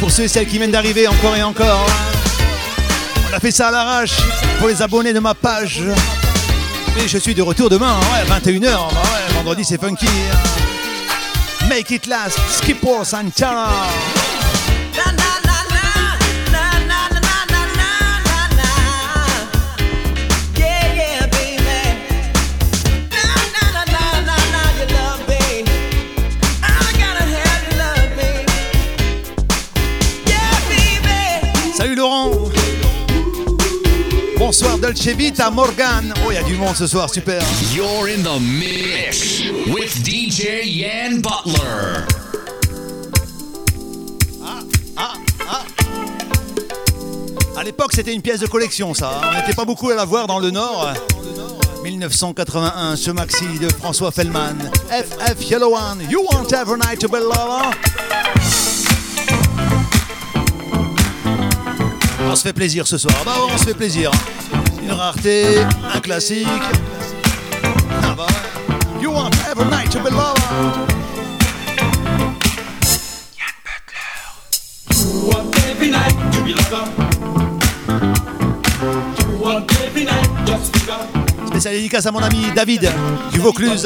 pour ceux et celles qui viennent d'arriver encore et encore. On a fait ça à l'arrache pour les abonnés de ma page. Mais je suis de retour demain, hein, ouais, 21h. Bah vendredi c'est funky. Make it last, Skipper Santana. Bonsoir Dolce Vita, Morgan. Oh, il y a du monde ce soir, super. You're in the mix with DJ Yan Butler. À l'époque, c'était une pièce de collection, ça. On n'était pas beaucoup à la voir dans le Nord. 1981, ce maxi de François Fellman. FF Yellow One, You Want Every Night to Be Lover. On se fait plaisir ce soir. Bah, on se fait plaisir. Rareté, un classique. Ah bah. You Want Every Night to Be Lover. You want every night to be lover. You want every night just to go. Spécial dédicace à mon ami David du Vaucluse.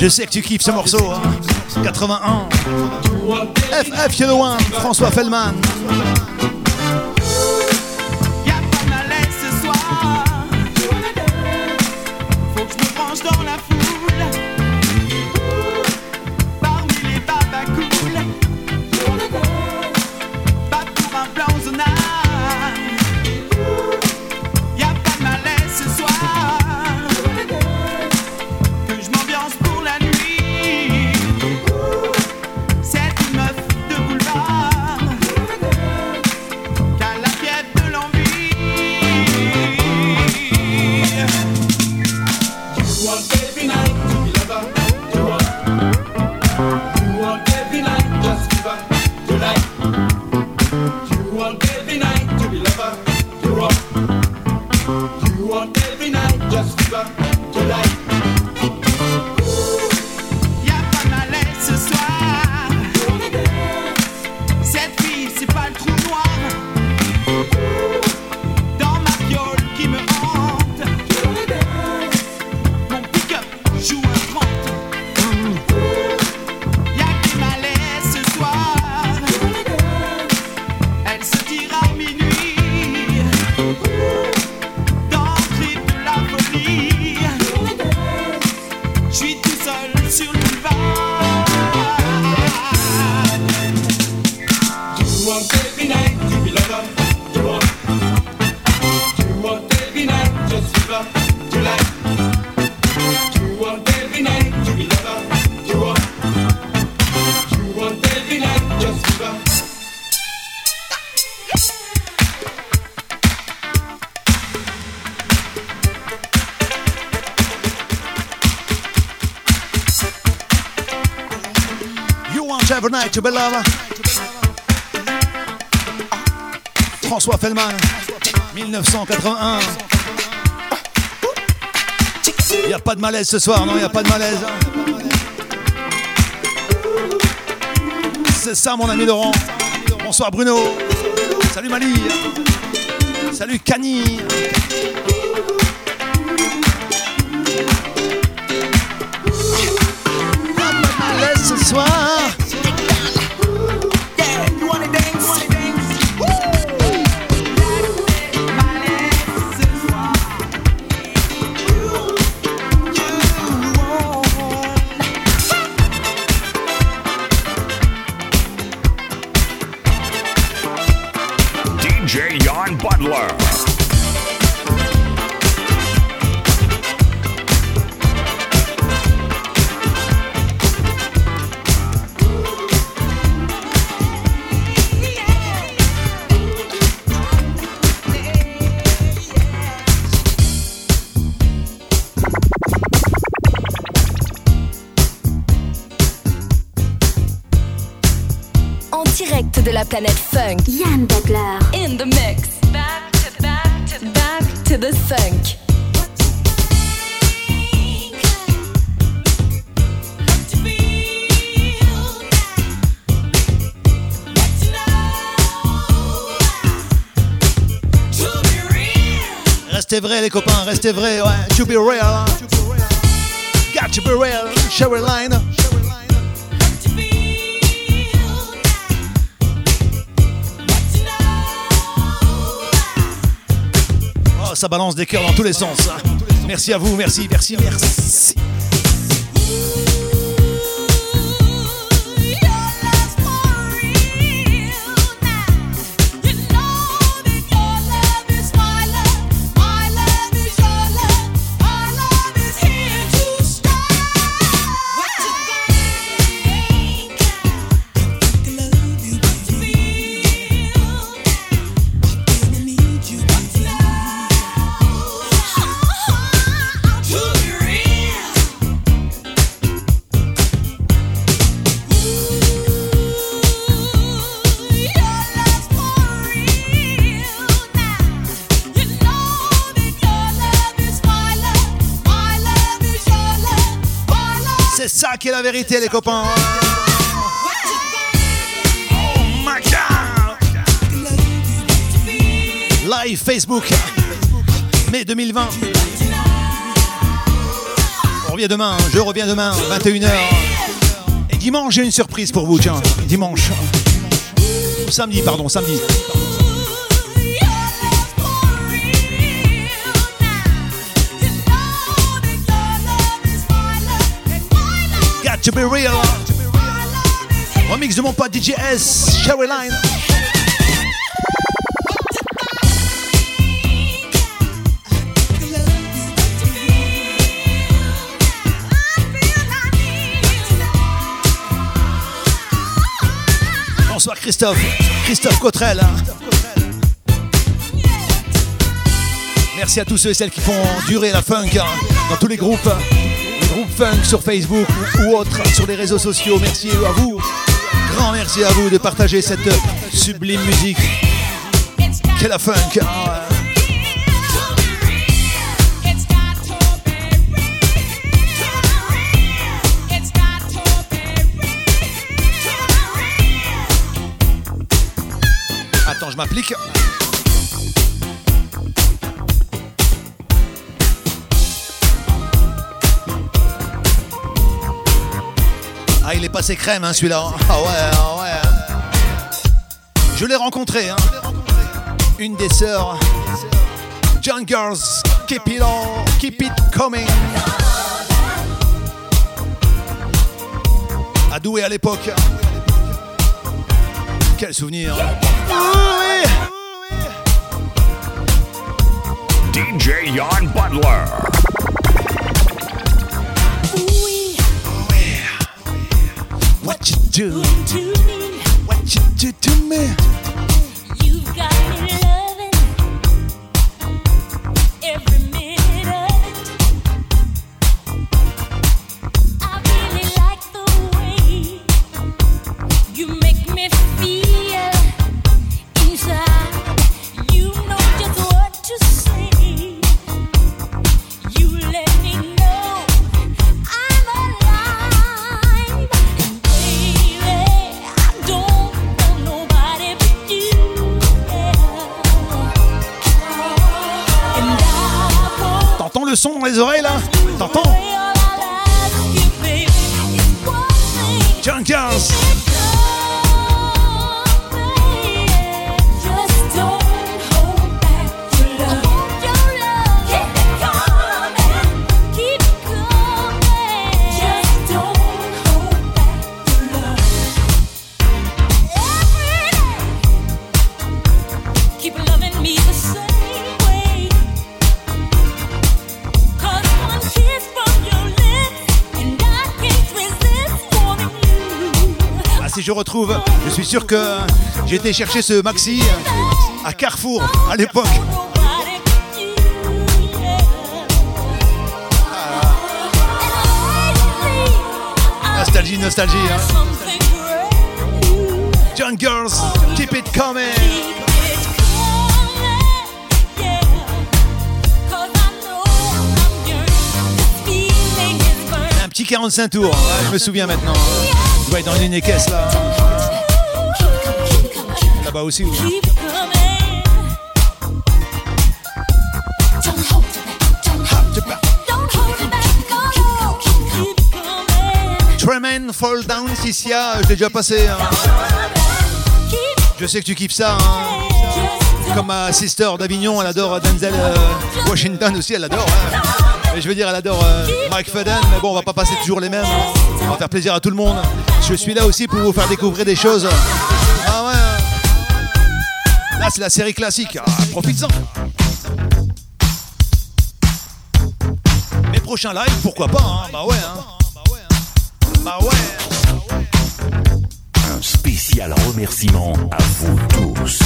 Je sais que tu kiffes ce morceau. hein. 81. FF Yellow One, François Fellman. De malaise ce soir, non, il n'y a pas de malaise. C'est ça mon ami Laurent. Bonsoir Bruno. Salut Mali. Salut Cani. la planète funk. Yann Butler. In the mix. Back to, back to, back to the funk. Restez vrais les copains, restez vrais, ouais. To be real, to be real. got to be real, Cheryl Line. Ça balance des cœurs dans tous les sens. Merci à vous, merci, merci, merci. La vérité, les copains. Live Facebook, mai 2020. On revient demain, je reviens demain, 21h. Et dimanche, j'ai une surprise pour vous, tiens. Dimanche. Samedi, pardon, samedi. To be real. Remix de mon pote DJ S, Showerline. Bonsoir Christophe, Christophe Cotrel. Merci à tous ceux et celles qui font durer la funk hein, dans tous les groupes funk sur Facebook ou, autres sur les réseaux sociaux. Merci à vous, grand merci à vous de partager cette sublime musique qu'est la funk. Attends, je m'applique. Il est passé crème, hein, celui-là. Ah ouais, ah ouais. Je l'ai rencontré, hein. Une des sœurs. John Girls, keep it on, keep it coming. À Douai à l'époque. Quel souvenir. DJ Jan Butler. Do? What you do to me? Si je retrouve, je suis sûr que j'ai été chercher ce maxi à Carrefour à l'époque. Nostalgie, nostalgie. Hein. John Girls, keep it coming. Un petit 45 tours, ouais, je me souviens maintenant doit dans une caisse là. Là-bas aussi. Oui. Tremaine Fall Down, Sissia, je l'ai déjà passé. Hein. Je sais que tu kiffes ça. Hein. Comme ma sister d'Avignon, elle adore Denzel euh, Washington aussi, elle adore. Hein. Et je veux dire, elle adore euh, Mike Faden, mais bon, on va pas passer toujours les mêmes. hein. On va faire plaisir à tout le monde. Je suis là aussi pour vous faire découvrir des choses. Ah ouais. hein. Là, c'est la série classique. Ah, Profites-en. Mes prochains lives, pourquoi pas hein. Bah ouais. hein. Bah ouais. Un spécial remerciement à vous tous.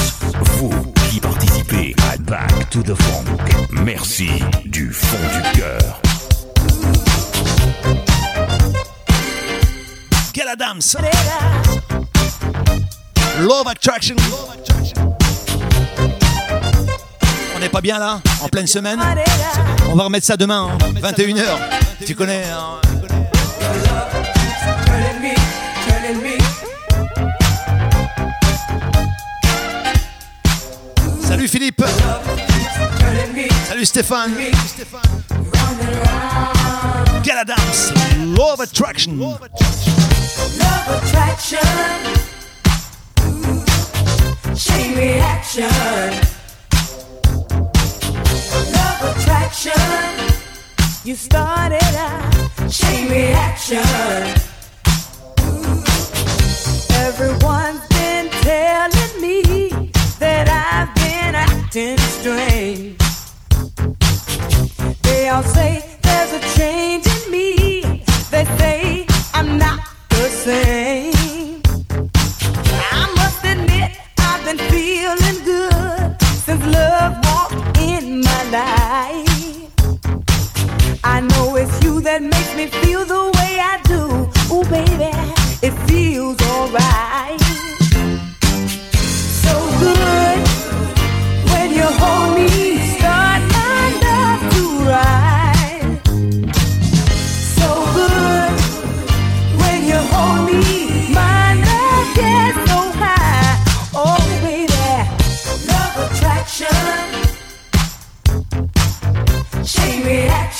Vous qui participez à Back to the Funk. Merci du fond du cœur. Gala Adams. Love Attraction. On n'est pas bien là, en pleine semaine On va remettre ça demain, hein, 21h. Tu connais hein. Philippe. Salut Stéphane. Gala Adams. Love Attraction. Love attraction. Chain reaction. Love attraction. You started out. Chain reaction. Everyone's been telling me that I've been acting strange. They all say there's a change in me. They say I'm not the same. I must admit I've been feeling good since love walked in my life. I know it's you that makes me feel the way I do. Ooh, baby,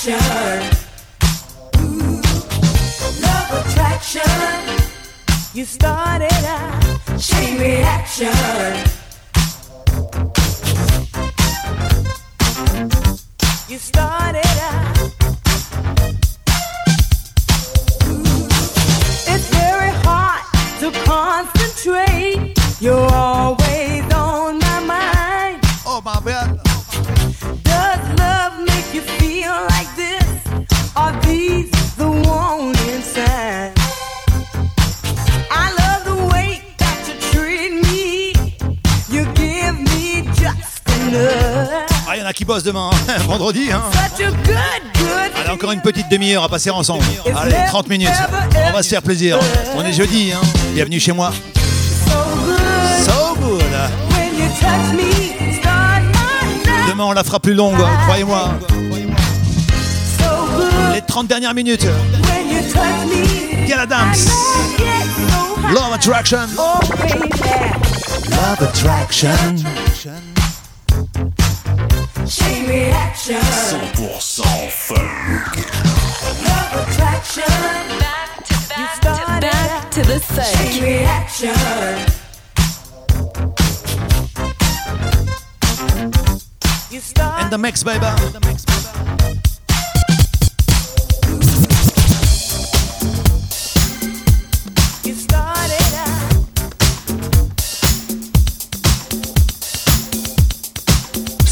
reaction. Ooh, Love attraction. You started out chain reaction. You started out. It's very hard to concentrate. You're always Ah, il y en a qui bossent demain, hein, [laughs] vendredi. Hein. Allez, encore une petite demi-heure à passer ensemble. Allez, 30 minutes. On va se faire plaisir. On est jeudi. Hein. Bienvenue chez moi. So good. Demain, on la fera plus longue, hein, croyez-moi. So good. Les 30 dernières minutes. Get so high. Love Attraction. Love Attraction. Chain reaction. 100% funk. Love attraction. Back to back to back to the funk. reaction. Start the mix, baby.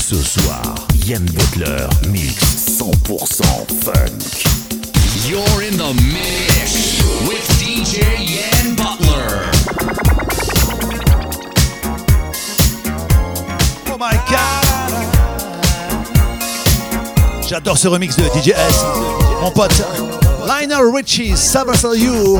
Ce soir, Yann Butler mix 100% funk. You're in the mix with DJ Yan Butler. Oh my god. J'adore ce remix de DJ S. Mon pote Lionel Richie, Sabbath You.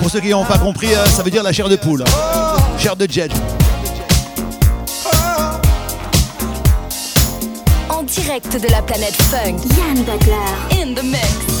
Pour ceux qui n'ont pas compris, euh, ça veut dire la chair de poule. Chair de jet. En direct de la planète Funk, Yann Butler. In the mix.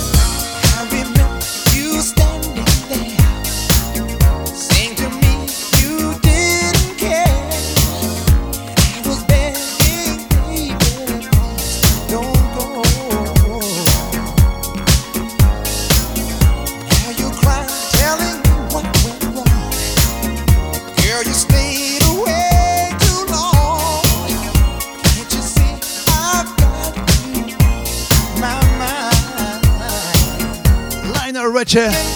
noite.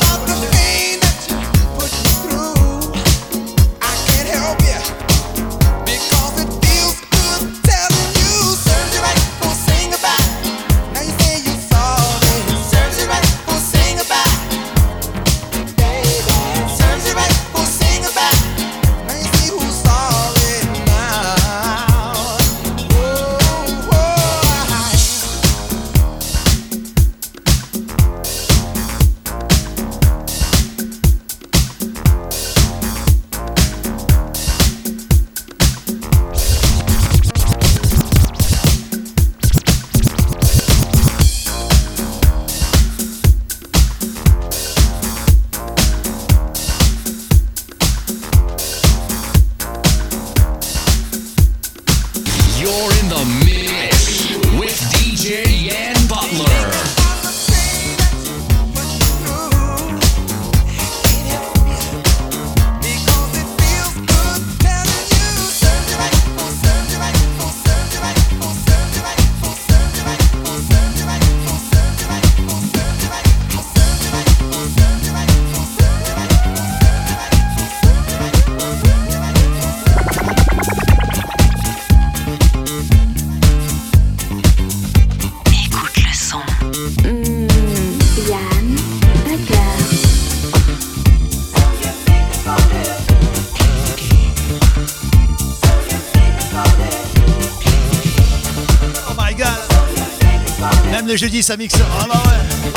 les jeudis, ça mixe. Ah bah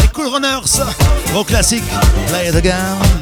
les Cool Runners, gros classique. Play it again.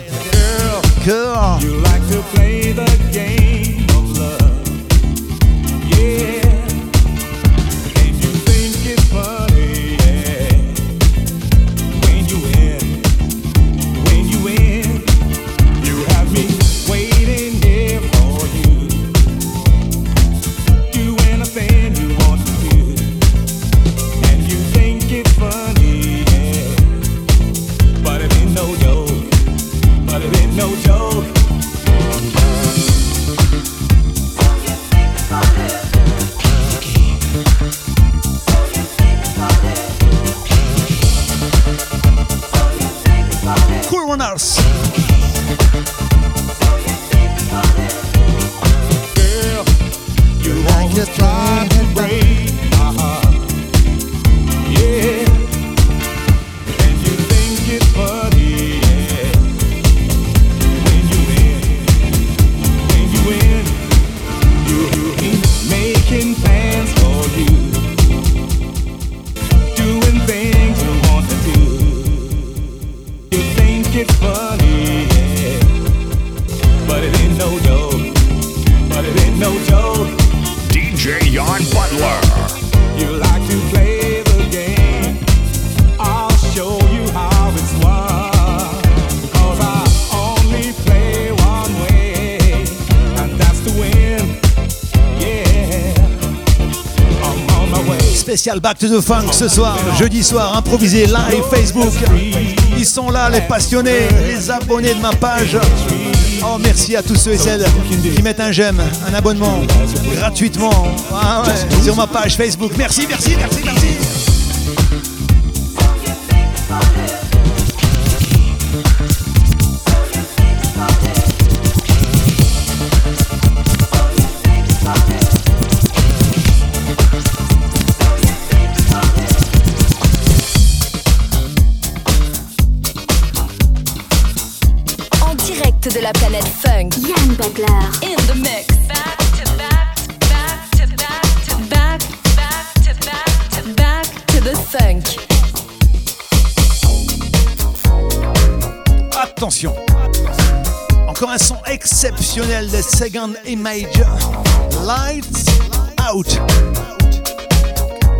Back to the Funk ce soir, jeudi soir, improvisé live Facebook. Ils sont là, les passionnés, les abonnés de ma page. Oh, merci à tous ceux et celles qui mettent un j'aime, un abonnement gratuitement ah sur ma page Facebook. Merci, merci, merci, merci. Exceptionnel de Second Image. Lights Out.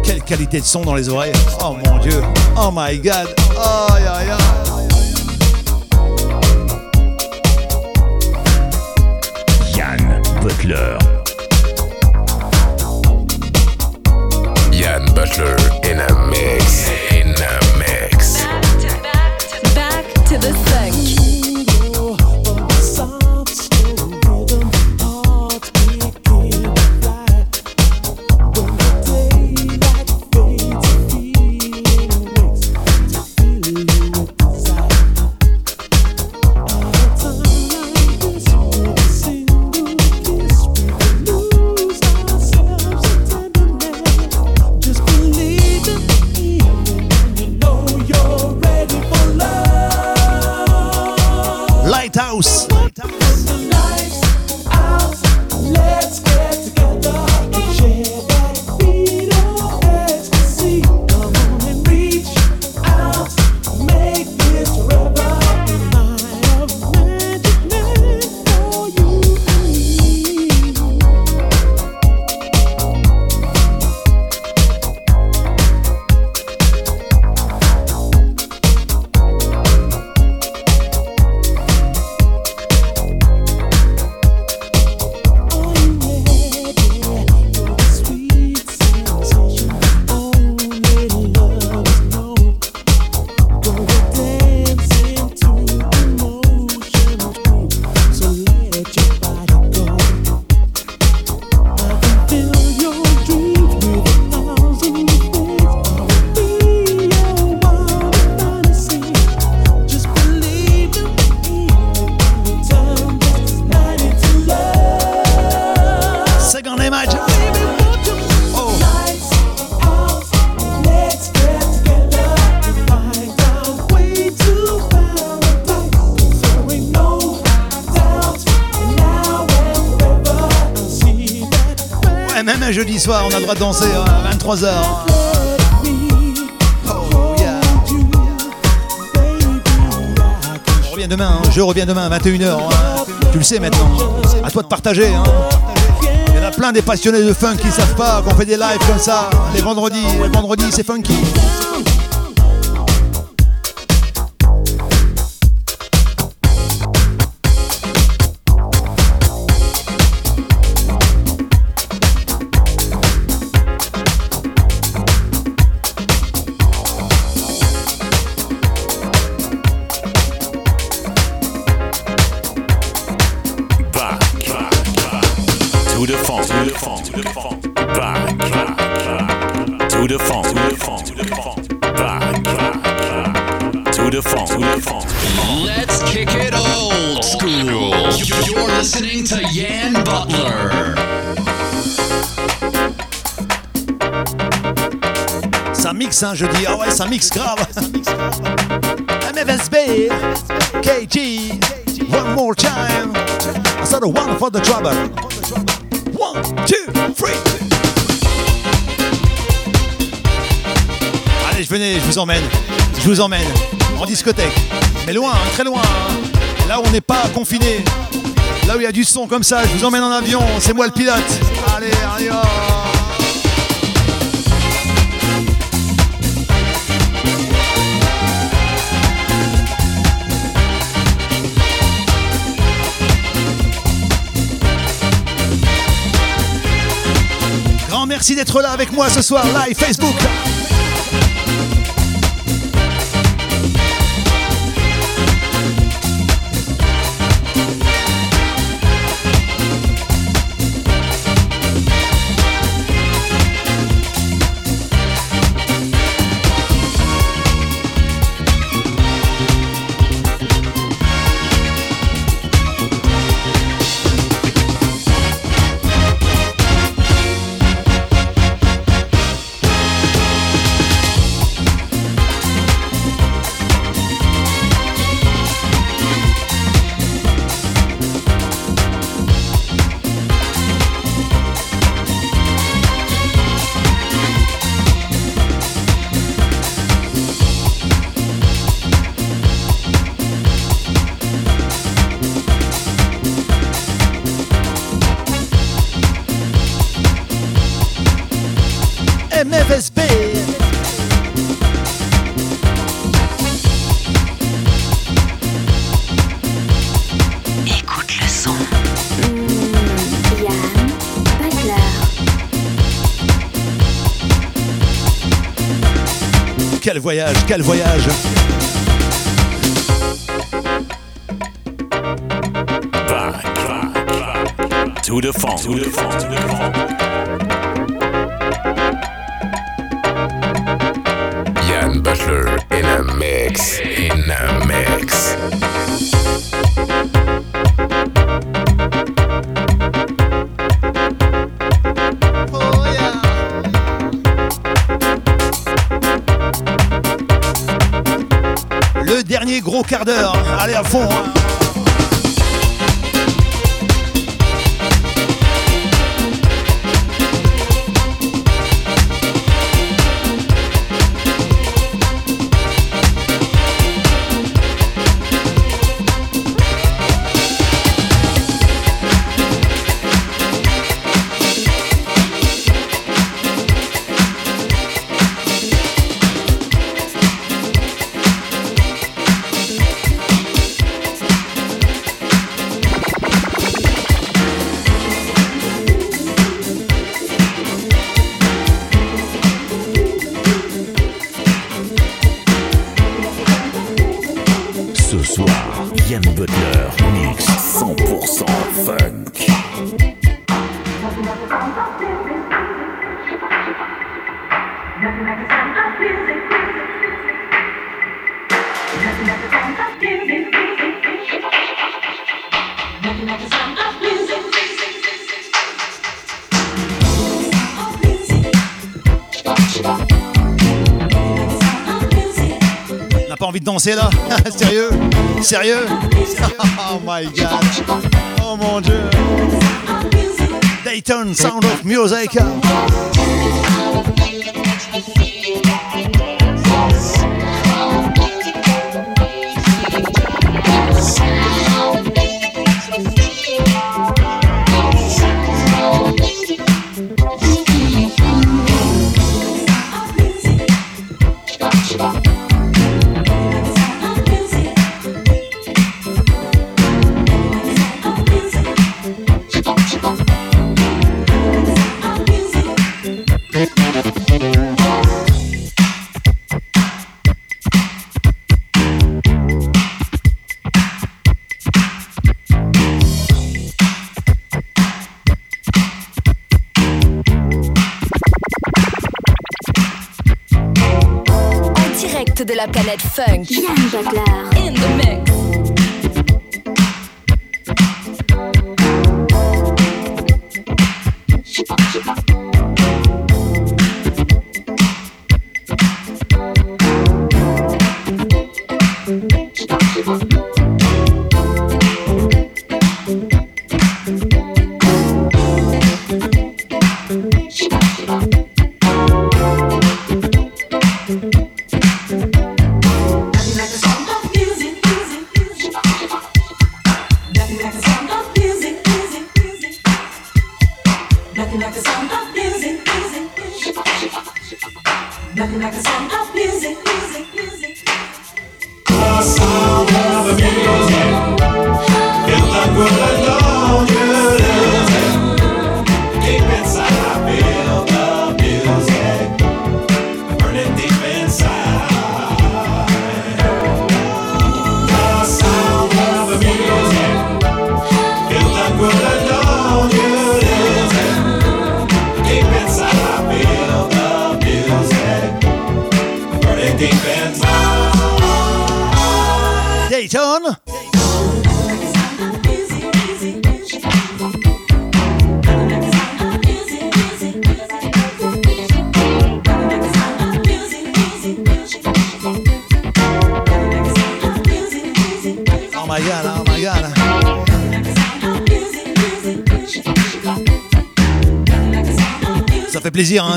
Quelle qualité de son dans les oreilles. Oh mon dieu. Oh my god. Aïe aïe aïe. Yann Butler. Yann Butler danser hein, à 23h. On revient demain, hein, je reviens demain à 21h. hein. Tu le sais maintenant. À toi de partager. Il y en a plein des passionnés de funk qui savent pas qu'on fait des lives comme ça les vendredis. Les vendredis, c'est funky. Je dis. Ah ouais, ça mixe grave. MFSB, KG, one more time. I one for the trouble. One, two, three. Allez, je venez, je vous emmène. Je vous emmène en discothèque. Mais loin, hein, très loin. hein. Là où on n'est pas confiné. Là où il y a du son comme ça, je vous emmène en avion. C'est moi le pilote. Allez, allez. Merci d'être là avec moi ce soir, live Facebook. Quel voyage, Allez à fond. hein. Danser là. [laughs] Sérieux? Sérieux? [laughs] Oh my god. Oh mon dieu. Dayton Sound of Music planète funk.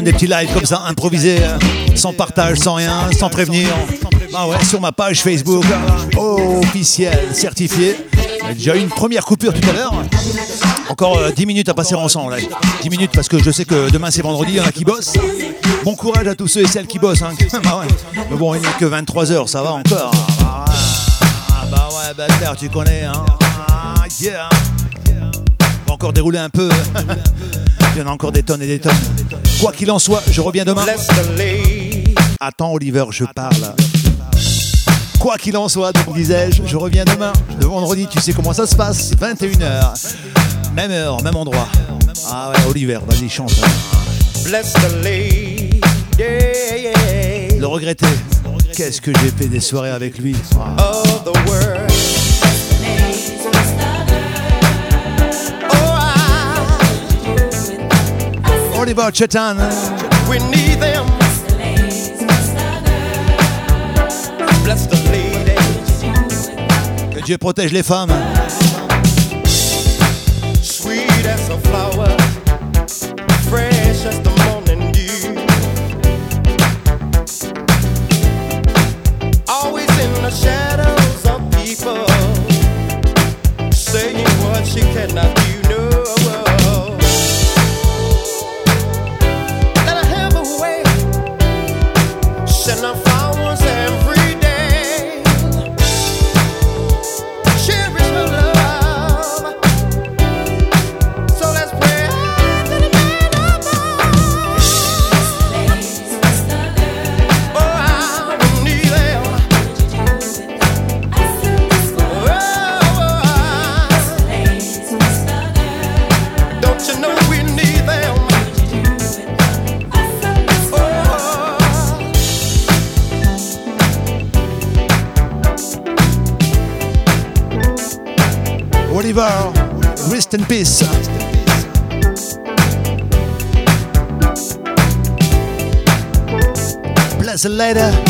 Hein, des petits lives comme ça, improvisés, euh, sans partage, sans rien, sans prévenir. Ah ouais, sur ma page Facebook, euh, officielle, certifiée. J'ai déjà eu une première coupure tout à l'heure. Encore euh, 10 minutes à passer ensemble. là. 10 minutes parce que je sais que demain c'est vendredi, il y en a qui bossent. Bon courage à tous ceux et celles qui bossent. hein. [laughs] Bah. Mais bon, il n'est que 23h, ça va encore. Ah ouais, ah bah ouais, Butler, tu connais. Hein. Ah, va encore dérouler un peu. [laughs] Il y en a encore des tonnes et des tonnes. Quoi qu'il en soit, je reviens demain. Attends, Oliver, je parle. Quoi qu'il en soit, donc disais-je, je reviens demain, le vendredi, tu sais comment ça se passe, 21h. Même heure, même endroit. Ah ouais, Oliver, vas-y, chante. Le regretter. Qu'est-ce que j'ai fait des soirées avec lui? Ah. Oliver Chetan. We need them. Bless the ladies, Que Dieu protège les femmes. Bless the later.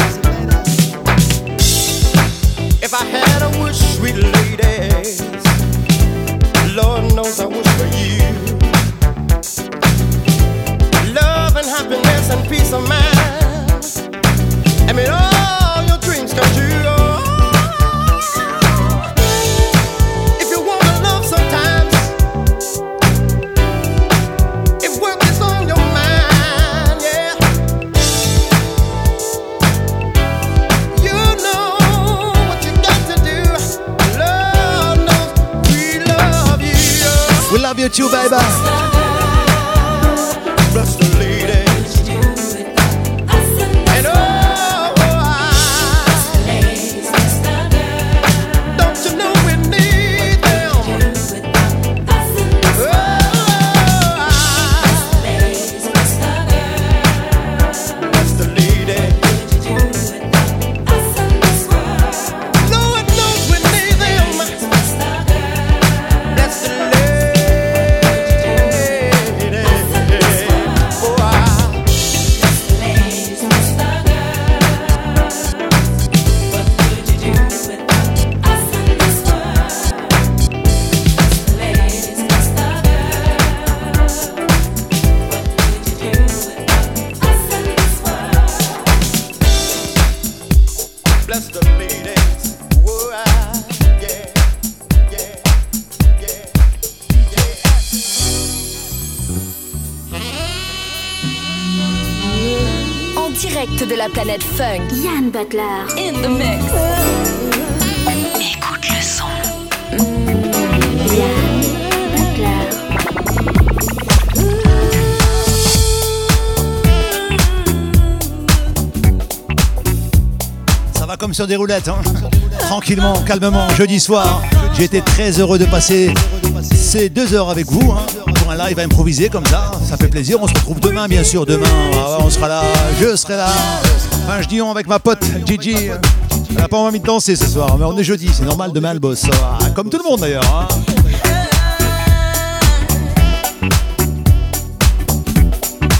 Funk, Yann Butler. In the mix. Écoute le son. Yann Butler. Ça va comme sur des roulettes, hein. Tranquillement, calmement, jeudi soir. J'ai été très heureux de passer ces deux heures avec vous hein, pour un live improvisé comme ça. Ça fait plaisir. On se retrouve demain, bien sûr. Demain, ah on sera là. Je serai là. Enfin, je dis on avec ma pote Gigi. Elle n'a pas envie de danser ce soir, mais on est jeudi. C'est normal. Demain, elle bosse. Ah, Comme tout le monde d'ailleurs. hein.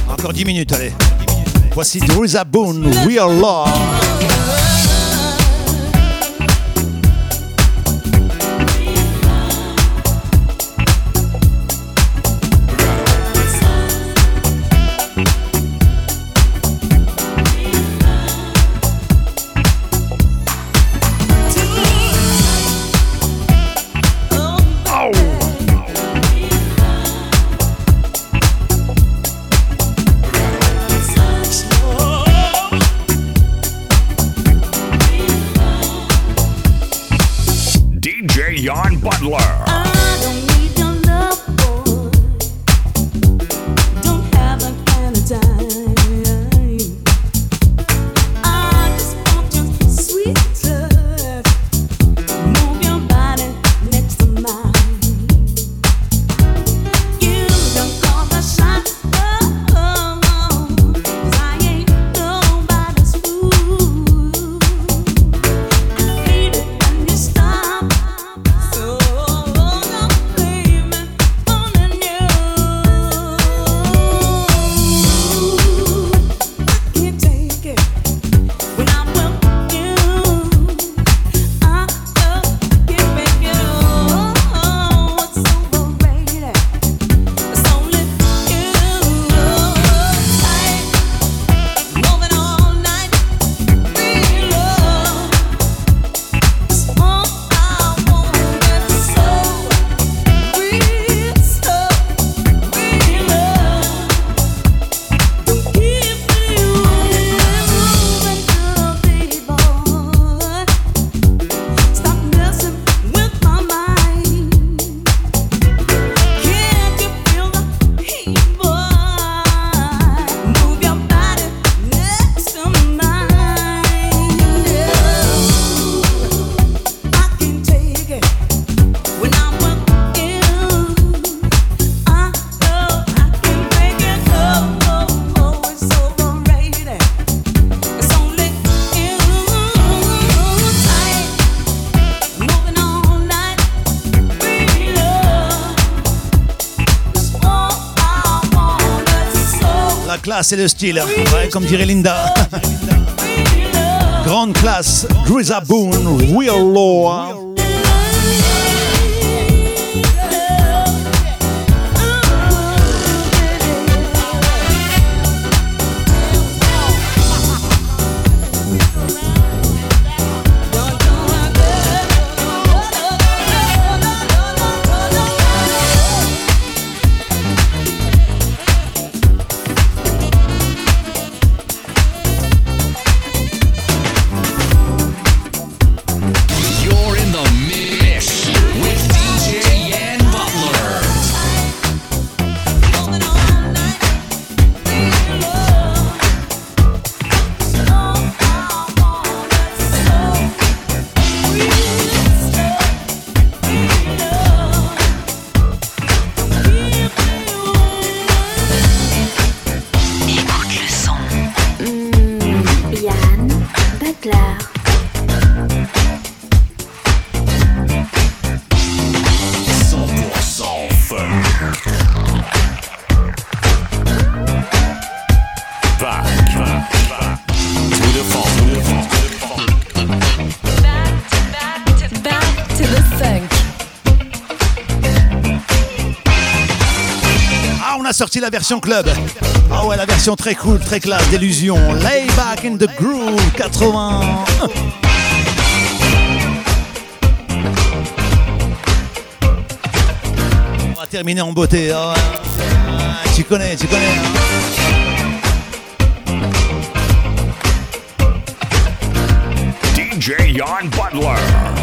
Encore 10 minutes, allez. Voici Driza Boone, We Are Love. John Butler. Et le style. Comme dirait Linda. Grande classe, Drizza Boone, Real version club. Ah ouais, la version très cool, très classe, d'illusion. Lay back in the groove 80. On va terminer en beauté. ah. Ah, tu connais, tu connais. hein. DJ Jan Butler.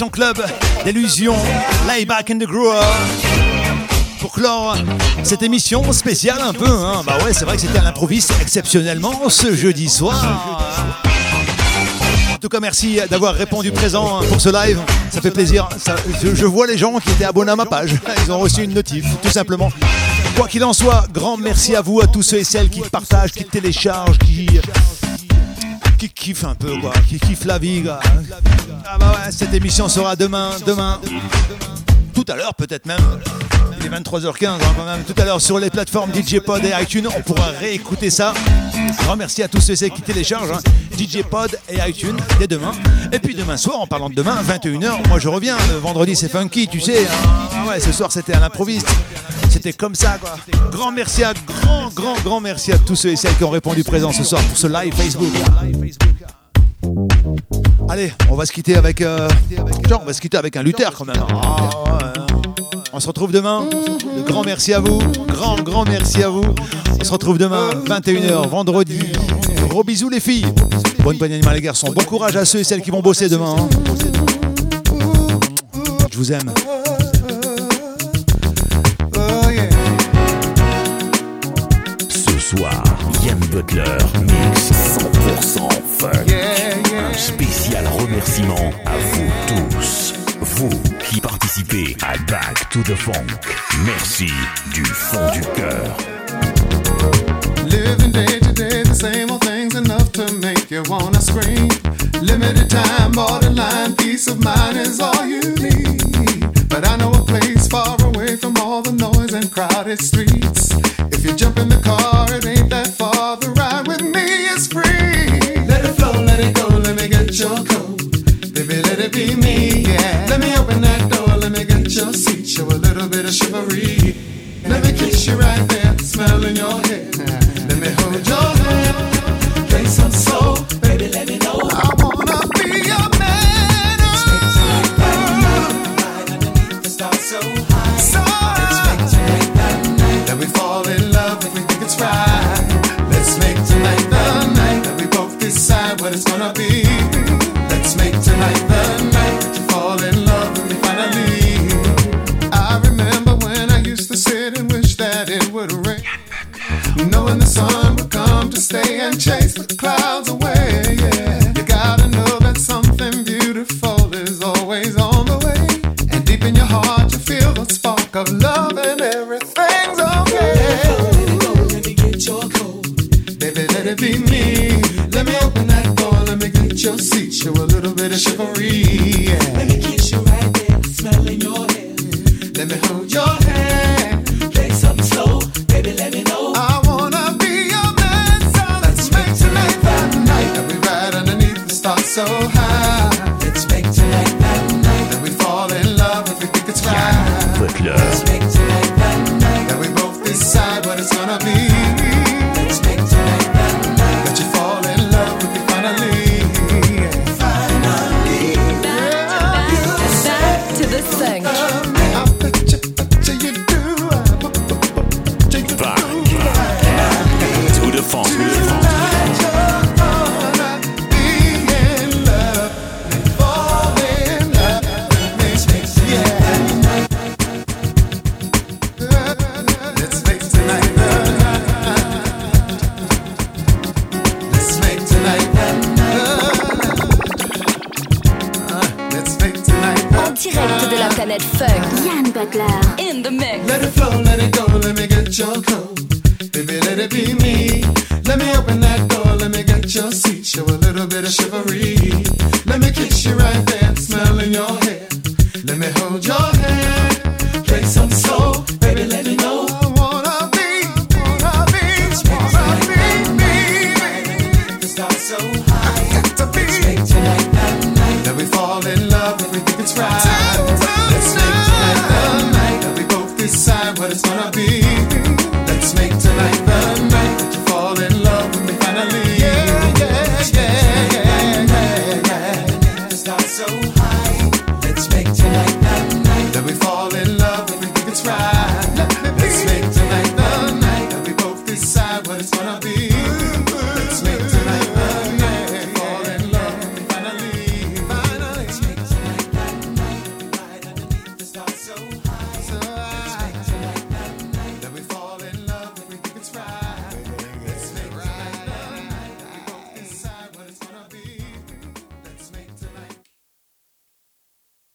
Version club. Lay back in the groove. Pour clore cette émission spéciale un peu. hein. Bah ouais, c'est vrai que c'était à l'improviste exceptionnellement ce jeudi soir. En tout cas, merci d'avoir répondu présent pour ce live. Ça fait plaisir. Je, je vois les gens qui étaient abonnés à ma page. Ils ont reçu une notif, tout simplement. Quoi qu'il en soit, grand merci à vous, à tous ceux et celles qui partagent, qui téléchargent, qui, qui kiffent un peu, quoi, qui kiffent la vie. Ah bah ouais, cette émission sera demain, demain, tout à l'heure peut-être même. Il est 23h15 hein, quand même. Tout à l'heure sur les plateformes DJ Pod et iTunes, on pourra réécouter ça. Grand merci à tous ceux qui téléchargent hein. DJ Pod et iTunes dès demain. Et puis demain soir, en parlant de demain, 21h, moi je reviens. Le vendredi c'est funky, tu sais. hein. Ah ouais, ce soir c'était à l'improviste. C'était comme ça, quoi. Grand merci à, grand, grand, grand merci à tous ceux et celles qui ont répondu présent ce soir pour ce live Facebook. Allez, on va se quitter avec. euh, genre, on va se quitter avec un Luther quand même. Ah. On se retrouve demain. De grand merci à vous. Grand, grand merci à vous. On se retrouve demain, 21h, vendredi. Gros bisous les filles. Bonne bonne animale les garçons. Bon courage à ceux et celles qui vont bosser demain. hein. Je vous aime. Soir, Yann Butler mix 100% funk. Un spécial remerciement à vous tous. Vous qui participez à Back to the Funk. Merci du fond du cœur. Living day to day, the same old things enough to make you wanna scream. Limited time, borderline peace of mind is all you need. But I know a place far away from all the noise and crowded streets. If you jump in the car, it ain't that far. The ride with me is free. Let it flow, let it go, let me get your coat. Baby, let it be me, yeah. Let me open that door, let me get your seat. Show a little bit of chivalry.